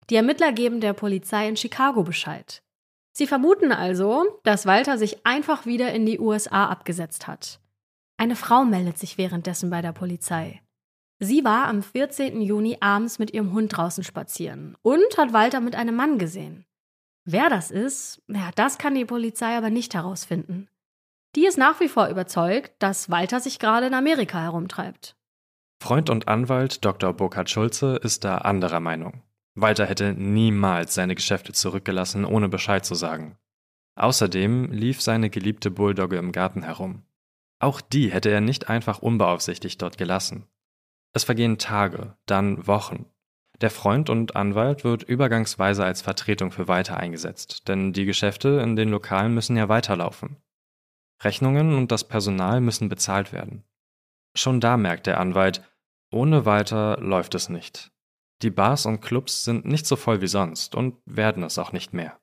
Die Ermittler geben der Polizei in Chicago Bescheid. Sie vermuten also, dass Walter sich einfach wieder in die USA abgesetzt hat. Eine Frau meldet sich währenddessen bei der Polizei. Sie war am 14. Juni abends mit ihrem Hund draußen spazieren und hat Walter mit einem Mann gesehen. Wer das ist, ja, das kann die Polizei aber nicht herausfinden. Die ist nach wie vor überzeugt, dass Walter sich gerade in Amerika herumtreibt. Freund und Anwalt Dr. Burkhard Schulze ist da anderer Meinung. Walter hätte niemals seine Geschäfte zurückgelassen, ohne Bescheid zu sagen. Außerdem lief seine geliebte Bulldogge im Garten herum. Auch die hätte er nicht einfach unbeaufsichtigt dort gelassen. Es vergehen Tage, dann Wochen. Der Freund und Anwalt wird übergangsweise als Vertretung für Walter eingesetzt, denn die Geschäfte in den Lokalen müssen ja weiterlaufen. Rechnungen und das Personal müssen bezahlt werden. Schon da merkt der Anwalt, ohne Walter läuft es nicht. Die Bars und Clubs sind nicht so voll wie sonst und werden es auch nicht mehr.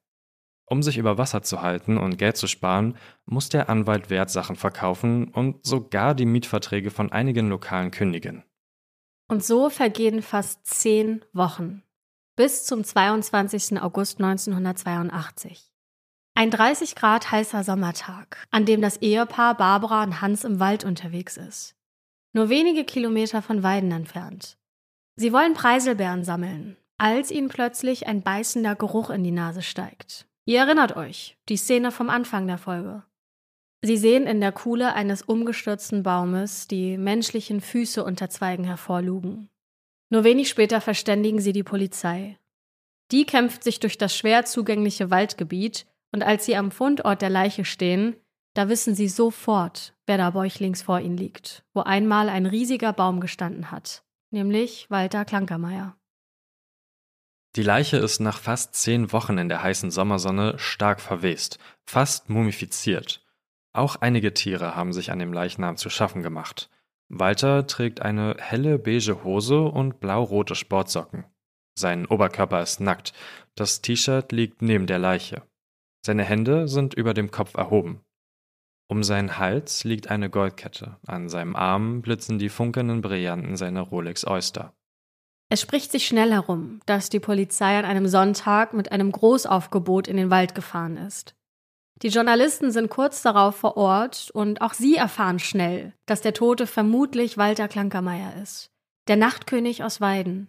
Um sich über Wasser zu halten und Geld zu sparen, muss der Anwalt Wertsachen verkaufen und sogar die Mietverträge von einigen Lokalen kündigen. Und so vergehen fast zehn Wochen bis zum 22. August 1982. Ein 30 Grad heißer Sommertag, an dem das Ehepaar Barbara und Hans im Wald unterwegs ist. Nur wenige Kilometer von Weiden entfernt. Sie wollen Preiselbeeren sammeln, als ihnen plötzlich ein beißender Geruch in die Nase steigt. Ihr erinnert euch, die Szene vom Anfang der Folge. Sie sehen in der Kuhle eines umgestürzten Baumes die menschlichen Füße unter Zweigen hervorlugen. Nur wenig später verständigen sie die Polizei. Die kämpft sich durch das schwer zugängliche Waldgebiet und als sie am Fundort der Leiche stehen, da wissen sie sofort, wer da bäuchlings vor ihnen liegt, wo einmal ein riesiger Baum gestanden hat, nämlich Walter Klankermeier. Die Leiche ist nach fast zehn Wochen in der heißen Sommersonne stark verwest, fast mumifiziert. Auch einige Tiere haben sich an dem Leichnam zu schaffen gemacht. Walter trägt eine helle beige Hose und blau-rote Sportsocken. Sein Oberkörper ist nackt, das T-Shirt liegt neben der Leiche. Seine Hände sind über dem Kopf erhoben. Um seinen Hals liegt eine Goldkette, an seinem Arm blitzen die funkelnden Brillanten seiner Rolex Oyster. Es spricht sich schnell herum, dass die Polizei an einem Sonntag mit einem Großaufgebot in den Wald gefahren ist. Die Journalisten sind kurz darauf vor Ort und auch sie erfahren schnell, dass der Tote vermutlich Walter Klankermeier ist, der Nachtkönig aus Weiden.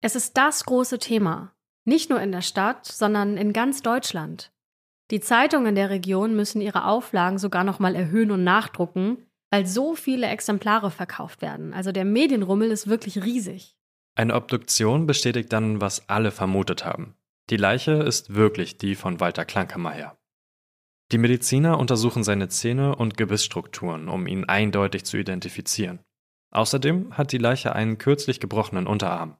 Es ist das große Thema, nicht nur in der Stadt, sondern in ganz Deutschland. Die Zeitungen der Region müssen ihre Auflagen sogar noch mal erhöhen und nachdrucken, weil so viele Exemplare verkauft werden. Also der Medienrummel ist wirklich riesig. Eine Obduktion bestätigt dann, was alle vermutet haben. Die Leiche ist wirklich die von Walter Klankemeyer. Die Mediziner untersuchen seine Zähne und Gebissstrukturen, um ihn eindeutig zu identifizieren. Außerdem hat die Leiche einen kürzlich gebrochenen Unterarm.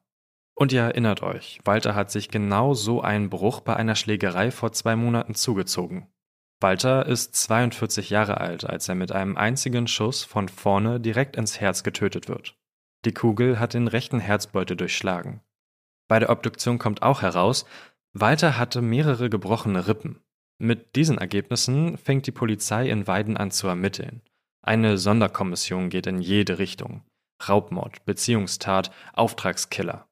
Und ihr erinnert euch, Walter hat sich genau so einen Bruch bei einer Schlägerei vor zwei Monaten zugezogen. Walter ist 42 Jahre alt, als er mit einem einzigen Schuss von vorne direkt ins Herz getötet wird. Die Kugel hat den rechten Herzbeutel durchschlagen. Bei der Obduktion kommt auch heraus, Walter hatte mehrere gebrochene Rippen. Mit diesen Ergebnissen fängt die Polizei in Weiden an zu ermitteln. Eine Sonderkommission geht in jede Richtung. Raubmord, Beziehungstat, Auftragskiller.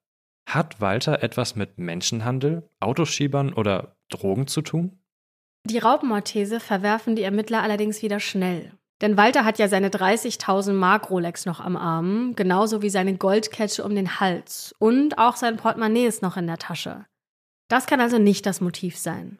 Hat Walter etwas mit Menschenhandel, Autoschiebern oder Drogen zu tun? Die Raubmordthese verwerfen die Ermittler allerdings wieder schnell. Denn Walter hat ja seine 30.000 Mark Rolex noch am Arm, genauso wie seine Goldkette um den Hals und auch sein Portemonnaie ist noch in der Tasche. Das kann also nicht das Motiv sein.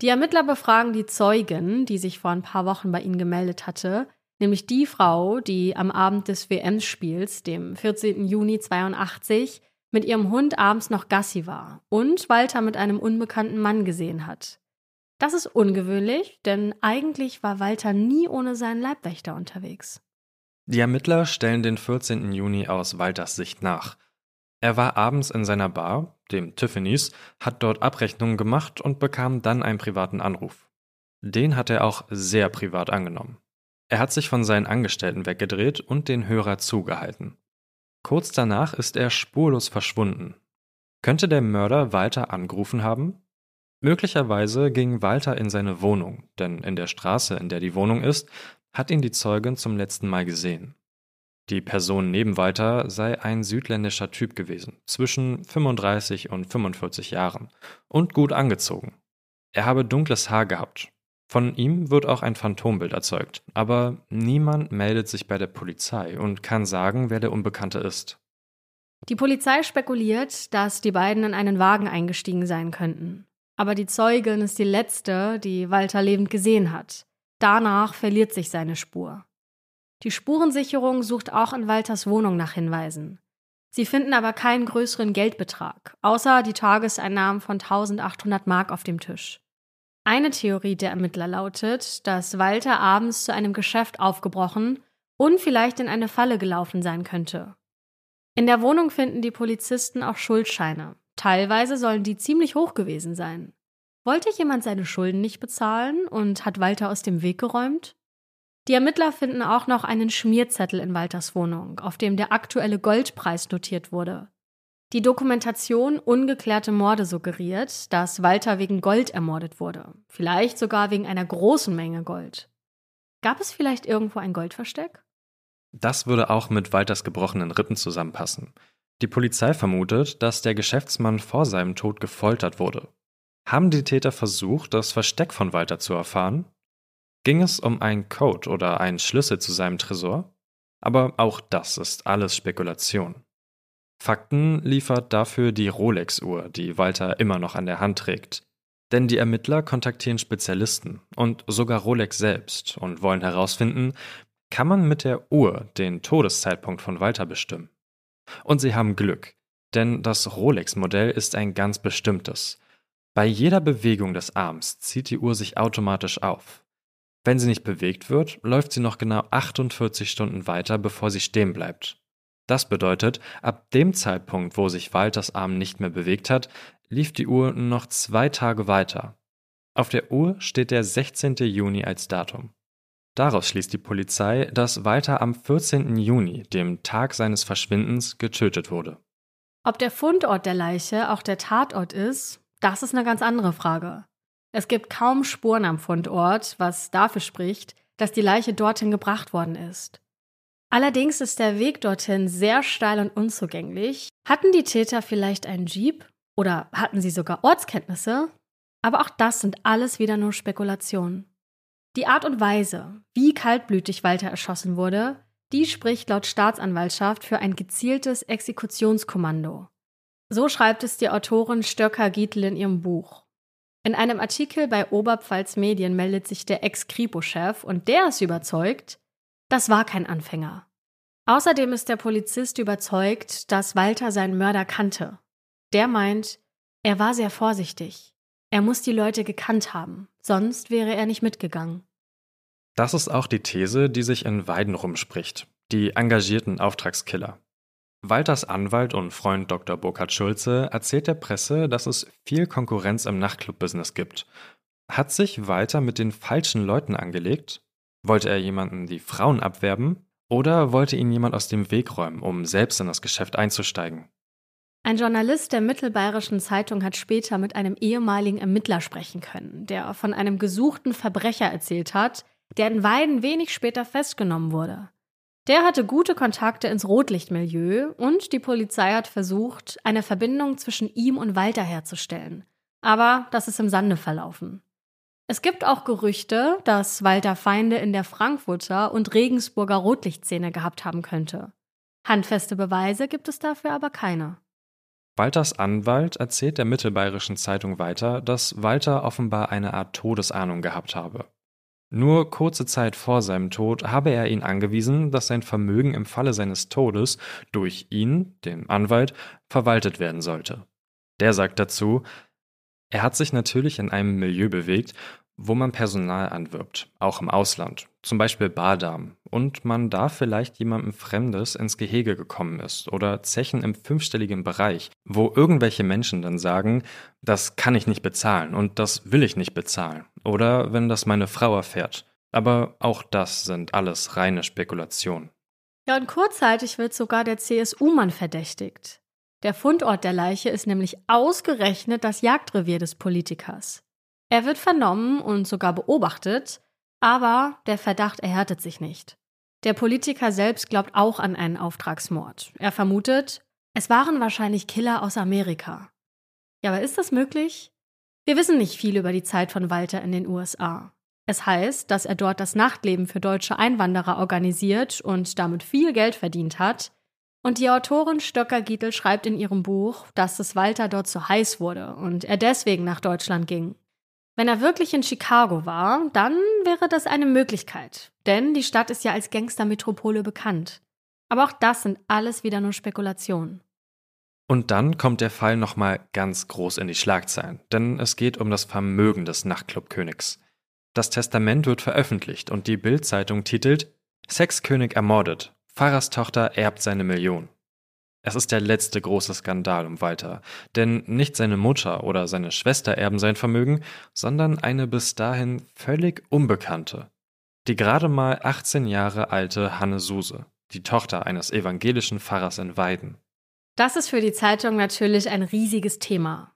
Die Ermittler befragen die Zeugin, die sich vor ein paar Wochen bei ihnen gemeldet hatte, nämlich die Frau, die am Abend des WM-Spiels, dem 14. Juni 82, mit ihrem Hund abends noch Gassi war und Walter mit einem unbekannten Mann gesehen hat. Das ist ungewöhnlich, denn eigentlich war Walter nie ohne seinen Leibwächter unterwegs. Die Ermittler stellen den 14. Juni aus Walters Sicht nach. Er war abends in seiner Bar, dem Tiffany's, hat dort Abrechnungen gemacht und bekam dann einen privaten Anruf. Den hat er auch sehr privat angenommen. Er hat sich von seinen Angestellten weggedreht und den Hörer zugehalten. Kurz danach ist er spurlos verschwunden. Könnte der Mörder Walter angerufen haben? Möglicherweise ging Walter in seine Wohnung, denn in der Straße, in der die Wohnung ist, hat ihn die Zeugin zum letzten Mal gesehen. Die Person neben Walter sei ein südländischer Typ gewesen, zwischen 35 und 45 Jahren und gut angezogen. Er habe dunkles Haar gehabt. Von ihm wird auch ein Phantombild erzeugt, aber niemand meldet sich bei der Polizei und kann sagen, wer der Unbekannte ist. Die Polizei spekuliert, dass die beiden in einen Wagen eingestiegen sein könnten aber die Zeugin ist die letzte, die Walter lebend gesehen hat. Danach verliert sich seine Spur. Die Spurensicherung sucht auch in Walters Wohnung nach Hinweisen. Sie finden aber keinen größeren Geldbetrag, außer die Tageseinnahmen von 1800 Mark auf dem Tisch. Eine Theorie der Ermittler lautet, dass Walter abends zu einem Geschäft aufgebrochen und vielleicht in eine Falle gelaufen sein könnte. In der Wohnung finden die Polizisten auch Schuldscheine, Teilweise sollen die ziemlich hoch gewesen sein. Wollte jemand seine Schulden nicht bezahlen und hat Walter aus dem Weg geräumt? Die Ermittler finden auch noch einen Schmierzettel in Walters Wohnung, auf dem der aktuelle Goldpreis notiert wurde. Die Dokumentation Ungeklärte Morde suggeriert, dass Walter wegen Gold ermordet wurde, vielleicht sogar wegen einer großen Menge Gold. Gab es vielleicht irgendwo ein Goldversteck? Das würde auch mit Walters gebrochenen Rippen zusammenpassen. Die Polizei vermutet, dass der Geschäftsmann vor seinem Tod gefoltert wurde. Haben die Täter versucht, das Versteck von Walter zu erfahren? Ging es um einen Code oder einen Schlüssel zu seinem Tresor? Aber auch das ist alles Spekulation. Fakten liefert dafür die Rolex-Uhr, die Walter immer noch an der Hand trägt. Denn die Ermittler kontaktieren Spezialisten und sogar Rolex selbst und wollen herausfinden, kann man mit der Uhr den Todeszeitpunkt von Walter bestimmen. Und sie haben Glück, denn das Rolex-Modell ist ein ganz bestimmtes. Bei jeder Bewegung des Arms zieht die Uhr sich automatisch auf. Wenn sie nicht bewegt wird, läuft sie noch genau 48 Stunden weiter, bevor sie stehen bleibt. Das bedeutet, ab dem Zeitpunkt, wo sich Walters Arm nicht mehr bewegt hat, lief die Uhr noch zwei Tage weiter. Auf der Uhr steht der 16. Juni als Datum. Daraus schließt die Polizei, dass Walter am 14. Juni, dem Tag seines Verschwindens, getötet wurde. Ob der Fundort der Leiche auch der Tatort ist, das ist eine ganz andere Frage. Es gibt kaum Spuren am Fundort, was dafür spricht, dass die Leiche dorthin gebracht worden ist. Allerdings ist der Weg dorthin sehr steil und unzugänglich. Hatten die Täter vielleicht einen Jeep oder hatten sie sogar Ortskenntnisse? Aber auch das sind alles wieder nur Spekulationen. Die Art und Weise, wie kaltblütig Walter erschossen wurde, die spricht laut Staatsanwaltschaft für ein gezieltes Exekutionskommando. So schreibt es die Autorin Stöcker Gietl in ihrem Buch. In einem Artikel bei Oberpfalz Medien meldet sich der Ex-Kripo-Chef und der ist überzeugt, das war kein Anfänger. Außerdem ist der Polizist überzeugt, dass Walter seinen Mörder kannte. Der meint, er war sehr vorsichtig. Er muss die Leute gekannt haben, sonst wäre er nicht mitgegangen. Das ist auch die These, die sich in Weiden rumspricht, die engagierten Auftragskiller. Walters Anwalt und Freund Dr. Burkhard Schulze erzählt der Presse, dass es viel Konkurrenz im Nachtclub-Business gibt. Hat sich Walter mit den falschen Leuten angelegt? Wollte er jemanden die Frauen abwerben? Oder wollte ihn jemand aus dem Weg räumen, um selbst in das Geschäft einzusteigen? Ein Journalist der Mittelbayerischen Zeitung hat später mit einem ehemaligen Ermittler sprechen können, der von einem gesuchten Verbrecher erzählt hat, der in Weiden wenig später festgenommen wurde. Der hatte gute Kontakte ins Rotlichtmilieu und die Polizei hat versucht, eine Verbindung zwischen ihm und Walter herzustellen. Aber das ist im Sande verlaufen. Es gibt auch Gerüchte, dass Walter Feinde in der Frankfurter und Regensburger Rotlichtszene gehabt haben könnte. Handfeste Beweise gibt es dafür aber keine. Walters Anwalt erzählt der Mittelbayerischen Zeitung weiter, dass Walter offenbar eine Art Todesahnung gehabt habe. Nur kurze Zeit vor seinem Tod habe er ihn angewiesen, dass sein Vermögen im Falle seines Todes durch ihn, den Anwalt, verwaltet werden sollte. Der sagt dazu, er hat sich natürlich in einem Milieu bewegt, wo man Personal anwirbt, auch im Ausland, zum Beispiel Bardamen, und man da vielleicht jemandem Fremdes ins Gehege gekommen ist oder Zechen im fünfstelligen Bereich, wo irgendwelche Menschen dann sagen, das kann ich nicht bezahlen und das will ich nicht bezahlen, oder wenn das meine Frau erfährt. Aber auch das sind alles reine Spekulationen. Ja, und kurzzeitig wird sogar der CSU-Mann verdächtigt. Der Fundort der Leiche ist nämlich ausgerechnet das Jagdrevier des Politikers. Er wird vernommen und sogar beobachtet, aber der Verdacht erhärtet sich nicht. Der Politiker selbst glaubt auch an einen Auftragsmord. Er vermutet, es waren wahrscheinlich Killer aus Amerika. Ja, aber ist das möglich? Wir wissen nicht viel über die Zeit von Walter in den USA. Es heißt, dass er dort das Nachtleben für deutsche Einwanderer organisiert und damit viel Geld verdient hat. Und die Autorin Stöcker-Gietel schreibt in ihrem Buch, dass es Walter dort zu heiß wurde und er deswegen nach Deutschland ging. Wenn er wirklich in Chicago war, dann wäre das eine Möglichkeit, denn die Stadt ist ja als Gangstermetropole bekannt. Aber auch das sind alles wieder nur Spekulationen. Und dann kommt der Fall nochmal ganz groß in die Schlagzeilen, denn es geht um das Vermögen des Nachtclubkönigs. Das Testament wird veröffentlicht und die Bild-Zeitung titelt Sexkönig ermordet, Pfarrerstochter erbt seine Million. Es ist der letzte große Skandal um Walter, denn nicht seine Mutter oder seine Schwester erben sein Vermögen, sondern eine bis dahin völlig Unbekannte. Die gerade mal 18 Jahre alte Hanne Suse, die Tochter eines evangelischen Pfarrers in Weiden. Das ist für die Zeitung natürlich ein riesiges Thema.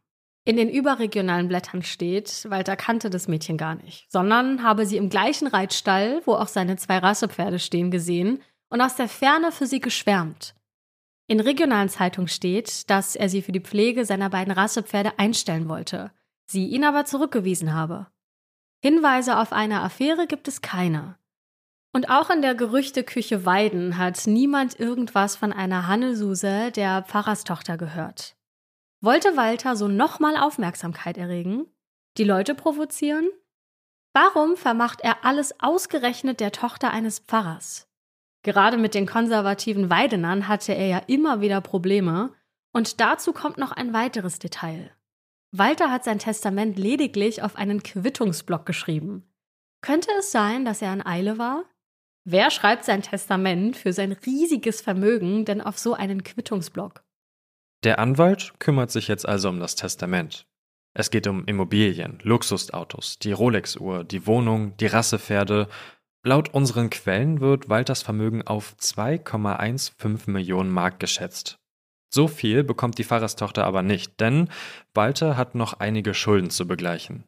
In den überregionalen Blättern steht, Walter kannte das Mädchen gar nicht, sondern habe sie im gleichen Reitstall, wo auch seine zwei Rassepferde stehen, gesehen und aus der Ferne für sie geschwärmt. In regionalen Zeitungen steht, dass er sie für die Pflege seiner beiden Rassepferde einstellen wollte, sie ihn aber zurückgewiesen habe. Hinweise auf eine Affäre gibt es keine. Und auch in der Gerüchteküche Weiden hat niemand irgendwas von einer Hannesuse, der Pfarrerstochter, gehört. Wollte Walter so nochmal Aufmerksamkeit erregen? Die Leute provozieren? Warum vermacht er alles ausgerechnet der Tochter eines Pfarrers? Gerade mit den konservativen Weidenern hatte er ja immer wieder Probleme. Und dazu kommt noch ein weiteres Detail. Walter hat sein Testament lediglich auf einen Quittungsblock geschrieben. Könnte es sein, dass er in Eile war? Wer schreibt sein Testament für sein riesiges Vermögen denn auf so einen Quittungsblock? Der Anwalt kümmert sich jetzt also um das Testament. Es geht um Immobilien, Luxusautos, die Rolex-Uhr, die Wohnung, die Rassepferde Laut unseren Quellen wird Walters Vermögen auf 2,15 Millionen Mark geschätzt. So viel bekommt die Pfarrerstochter aber nicht, denn Walter hat noch einige Schulden zu begleichen.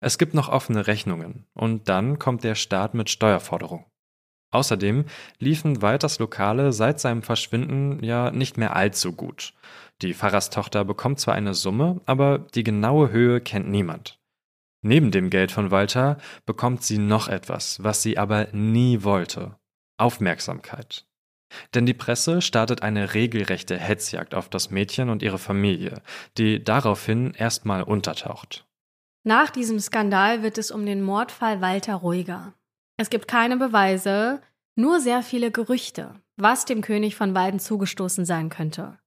Es gibt noch offene Rechnungen und dann kommt der Staat mit Steuerforderung. Außerdem liefen Walters Lokale seit seinem Verschwinden ja nicht mehr allzu gut. Die Pfarrerstochter bekommt zwar eine Summe, aber die genaue Höhe kennt niemand. Neben dem Geld von Walter bekommt sie noch etwas, was sie aber nie wollte. Aufmerksamkeit. Denn die Presse startet eine regelrechte Hetzjagd auf das Mädchen und ihre Familie, die daraufhin erstmal untertaucht. Nach diesem Skandal wird es um den Mordfall Walter ruhiger. Es gibt keine Beweise, nur sehr viele Gerüchte, was dem König von Weiden zugestoßen sein könnte.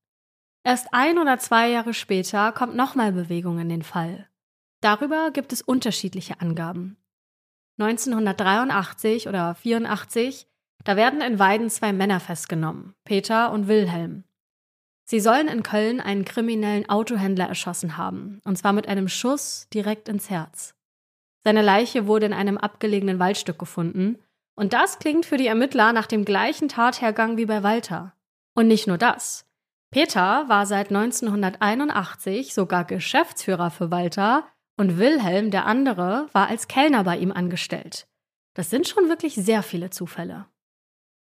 Erst ein oder zwei Jahre später kommt nochmal Bewegung in den Fall. Darüber gibt es unterschiedliche Angaben. 1983 oder 84, da werden in Weiden zwei Männer festgenommen, Peter und Wilhelm. Sie sollen in Köln einen kriminellen Autohändler erschossen haben, und zwar mit einem Schuss direkt ins Herz. Seine Leiche wurde in einem abgelegenen Waldstück gefunden, und das klingt für die Ermittler nach dem gleichen Tathergang wie bei Walter. Und nicht nur das. Peter war seit 1981 sogar Geschäftsführer für Walter und Wilhelm, der andere, war als Kellner bei ihm angestellt. Das sind schon wirklich sehr viele Zufälle.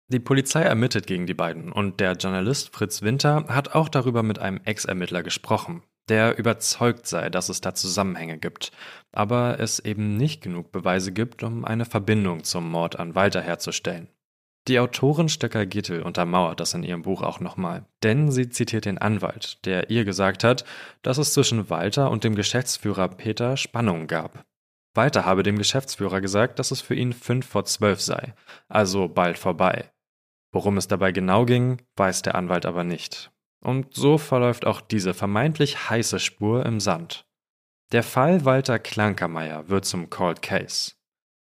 Die Polizei ermittelt gegen die beiden und der Journalist Fritz Winter hat auch darüber mit einem Ex-Ermittler gesprochen. der überzeugt sei, dass es da Zusammenhänge gibt, aber es eben nicht genug Beweise gibt, um eine Verbindung zum Mord an Walter herzustellen. Die Autorin Stöcker Gittel untermauert das in ihrem Buch auch nochmal, denn sie zitiert den Anwalt, der ihr gesagt hat, dass es zwischen Walter und dem Geschäftsführer Peter Spannungen gab. Walter habe dem Geschäftsführer gesagt, dass es für ihn fünf vor zwölf sei, also bald vorbei. Worum es dabei genau ging, weiß der Anwalt aber nicht. Und so verläuft auch diese vermeintlich heiße Spur im Sand. Der Fall Walter Klankermeier wird zum Cold Case.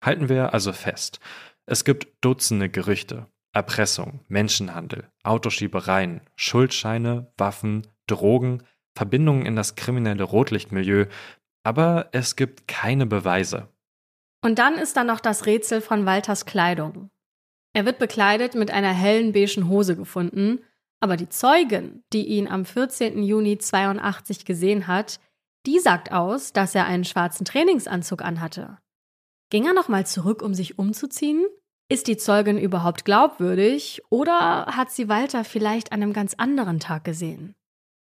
Halten wir also fest, es gibt Dutzende Gerüchte, Erpressung, Menschenhandel, Autoschiebereien, Schuldscheine, Waffen, Drogen, Verbindungen in das kriminelle Rotlichtmilieu, aber es gibt keine Beweise. Und dann ist da noch das Rätsel von Walters Kleidung. Er wird bekleidet mit einer hellen beigen Hose gefunden, aber die Zeugin, die ihn am 14. Juni 82 gesehen hat, die sagt aus, dass er einen schwarzen Trainingsanzug anhatte. Ging er nochmal zurück, um sich umzuziehen? Ist die Zeugin überhaupt glaubwürdig oder hat sie Walter vielleicht an einem ganz anderen Tag gesehen?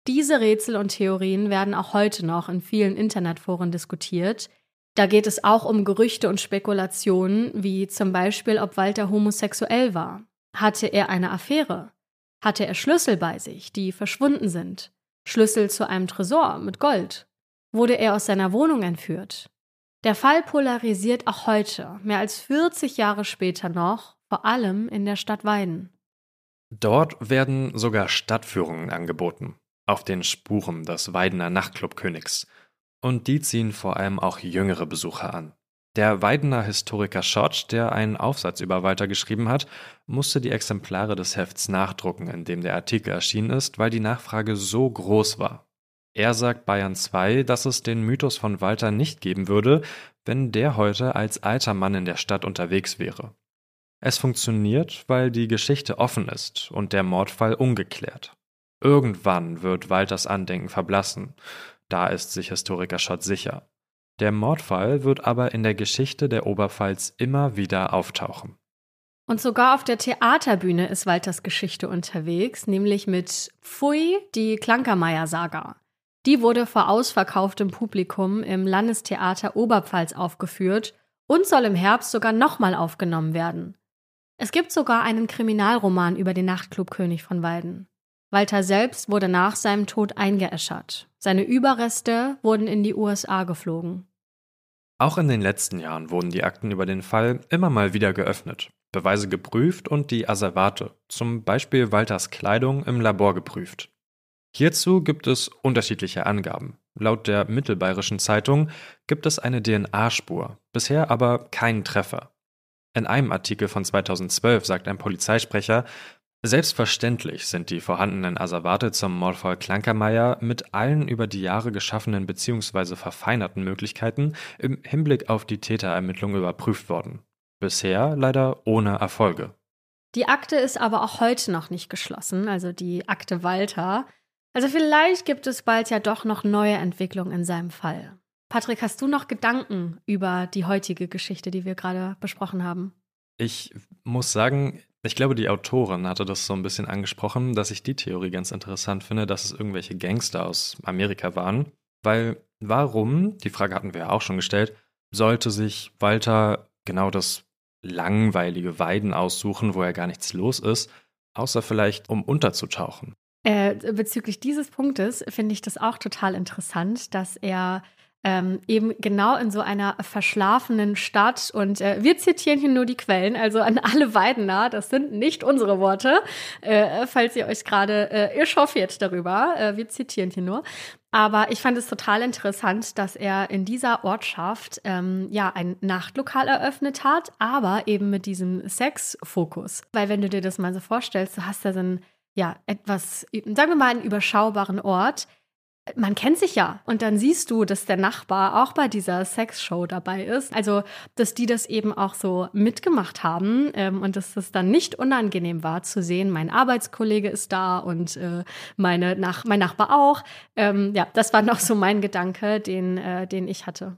Diese Rätsel und Theorien werden auch heute noch in vielen Internetforen diskutiert. Da geht es auch um Gerüchte und Spekulationen, wie zum Beispiel, ob Walter homosexuell war. Hatte er eine Affäre? Hatte er Schlüssel bei sich, die verschwunden sind? Schlüssel zu einem Tresor mit Gold? Wurde er aus seiner Wohnung entführt? Der Fall polarisiert auch heute, mehr als 40 Jahre später noch, vor allem in der Stadt Weiden. Dort werden sogar Stadtführungen angeboten, auf den Spuren des Weidener Nachtclubkönigs. Und die ziehen vor allem auch jüngere Besucher an. Der Weidener Historiker Schott, der einen Aufsatz über Walter geschrieben hat, musste die Exemplare des Hefts nachdrucken, in dem der Artikel erschienen ist, weil die Nachfrage so groß war. Er sagt Bayern 2, dass es den Mythos von Walter nicht geben würde, wenn der heute als alter Mann in der Stadt unterwegs wäre. Es funktioniert, weil die Geschichte offen ist und der Mordfall ungeklärt. Irgendwann wird Walters Andenken verblassen, da ist sich Historiker Schott sicher. Der Mordfall wird aber in der Geschichte der Oberpfalz immer wieder auftauchen. Und sogar auf der Theaterbühne ist Walters Geschichte unterwegs, nämlich mit Pfui, die Klankermeier-Saga. Die wurde vor ausverkauftem Publikum im Landestheater Oberpfalz aufgeführt und soll im Herbst sogar nochmal aufgenommen werden. Es gibt sogar einen Kriminalroman über den Nachtclubkönig von Weiden. Walter selbst wurde nach seinem Tod eingeäschert. Seine Überreste wurden in die USA geflogen. Auch in den letzten Jahren wurden die Akten über den Fall immer mal wieder geöffnet, Beweise geprüft und die Asservate, zum Beispiel Walters Kleidung, im Labor geprüft. Hierzu gibt es unterschiedliche Angaben. Laut der Mittelbayerischen Zeitung gibt es eine DNA-Spur, bisher aber keinen Treffer. In einem Artikel von 2012 sagt ein Polizeisprecher, Selbstverständlich sind die vorhandenen Asservate zum Mordfall Klankermeier mit allen über die Jahre geschaffenen bzw. verfeinerten Möglichkeiten im Hinblick auf die Täterermittlung überprüft worden. Bisher leider ohne Erfolge. Die Akte ist aber auch heute noch nicht geschlossen, also die Akte Walter. Also vielleicht gibt es bald ja doch noch neue Entwicklungen in seinem Fall. Patrick, hast du noch Gedanken über die heutige Geschichte, die wir gerade besprochen haben? Ich muss sagen, ich glaube, die Autorin hatte das so ein bisschen angesprochen, dass ich die Theorie ganz interessant finde, dass es irgendwelche Gangster aus Amerika waren. Weil warum, die Frage hatten wir ja auch schon gestellt, sollte sich Walter genau das langweilige Weiden aussuchen, wo ja gar nichts los ist, außer vielleicht um unterzutauchen? Äh, bezüglich dieses Punktes finde ich das auch total interessant, dass er ähm, eben genau in so einer verschlafenen Stadt und äh, wir zitieren hier nur die Quellen, also an alle Weidener, das sind nicht unsere Worte, äh, falls ihr euch gerade äh, echauffiert darüber, äh, wir zitieren hier nur. Aber ich fand es total interessant, dass er in dieser Ortschaft ähm, ja ein Nachtlokal eröffnet hat, aber eben mit diesem Sexfokus. Weil wenn du dir das mal so vorstellst, du hast da so ein ja, etwas, sagen wir mal, einen überschaubaren Ort. Man kennt sich ja und dann siehst du, dass der Nachbar auch bei dieser Sexshow dabei ist. Also, dass die das eben auch so mitgemacht haben ähm, und dass das dann nicht unangenehm war zu sehen, mein Arbeitskollege ist da und äh, meine Nach mein Nachbar auch. Ähm, ja, das war noch so mein Gedanke, den, äh, den ich hatte.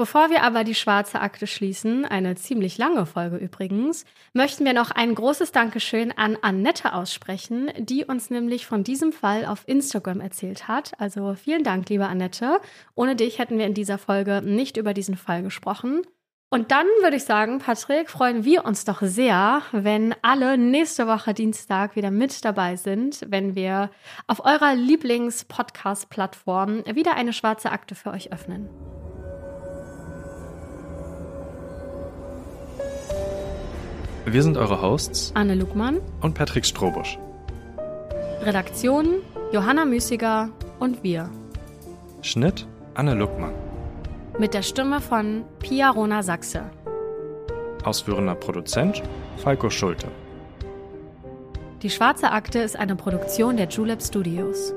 Bevor wir aber die schwarze Akte schließen, eine ziemlich lange Folge übrigens, möchten wir noch ein großes Dankeschön an Annette aussprechen, die uns nämlich von diesem Fall auf Instagram erzählt hat. Also vielen Dank, liebe Annette. Ohne dich hätten wir in dieser Folge nicht über diesen Fall gesprochen. Und dann würde ich sagen, Patrick, freuen wir uns doch sehr, wenn alle nächste Woche Dienstag wieder mit dabei sind, wenn wir auf eurer Lieblings-Podcast-Plattform wieder eine schwarze Akte für euch öffnen. Wir sind eure Hosts Anne Lugmann, und Patrick Strobusch. Redaktion Johanna Müßiger und wir. Schnitt Anne Luckmann. Mit der Stimme von Pia Rona Sachse. Ausführender Produzent Falco Schulte. Die Schwarze Akte ist eine Produktion der Julep Studios.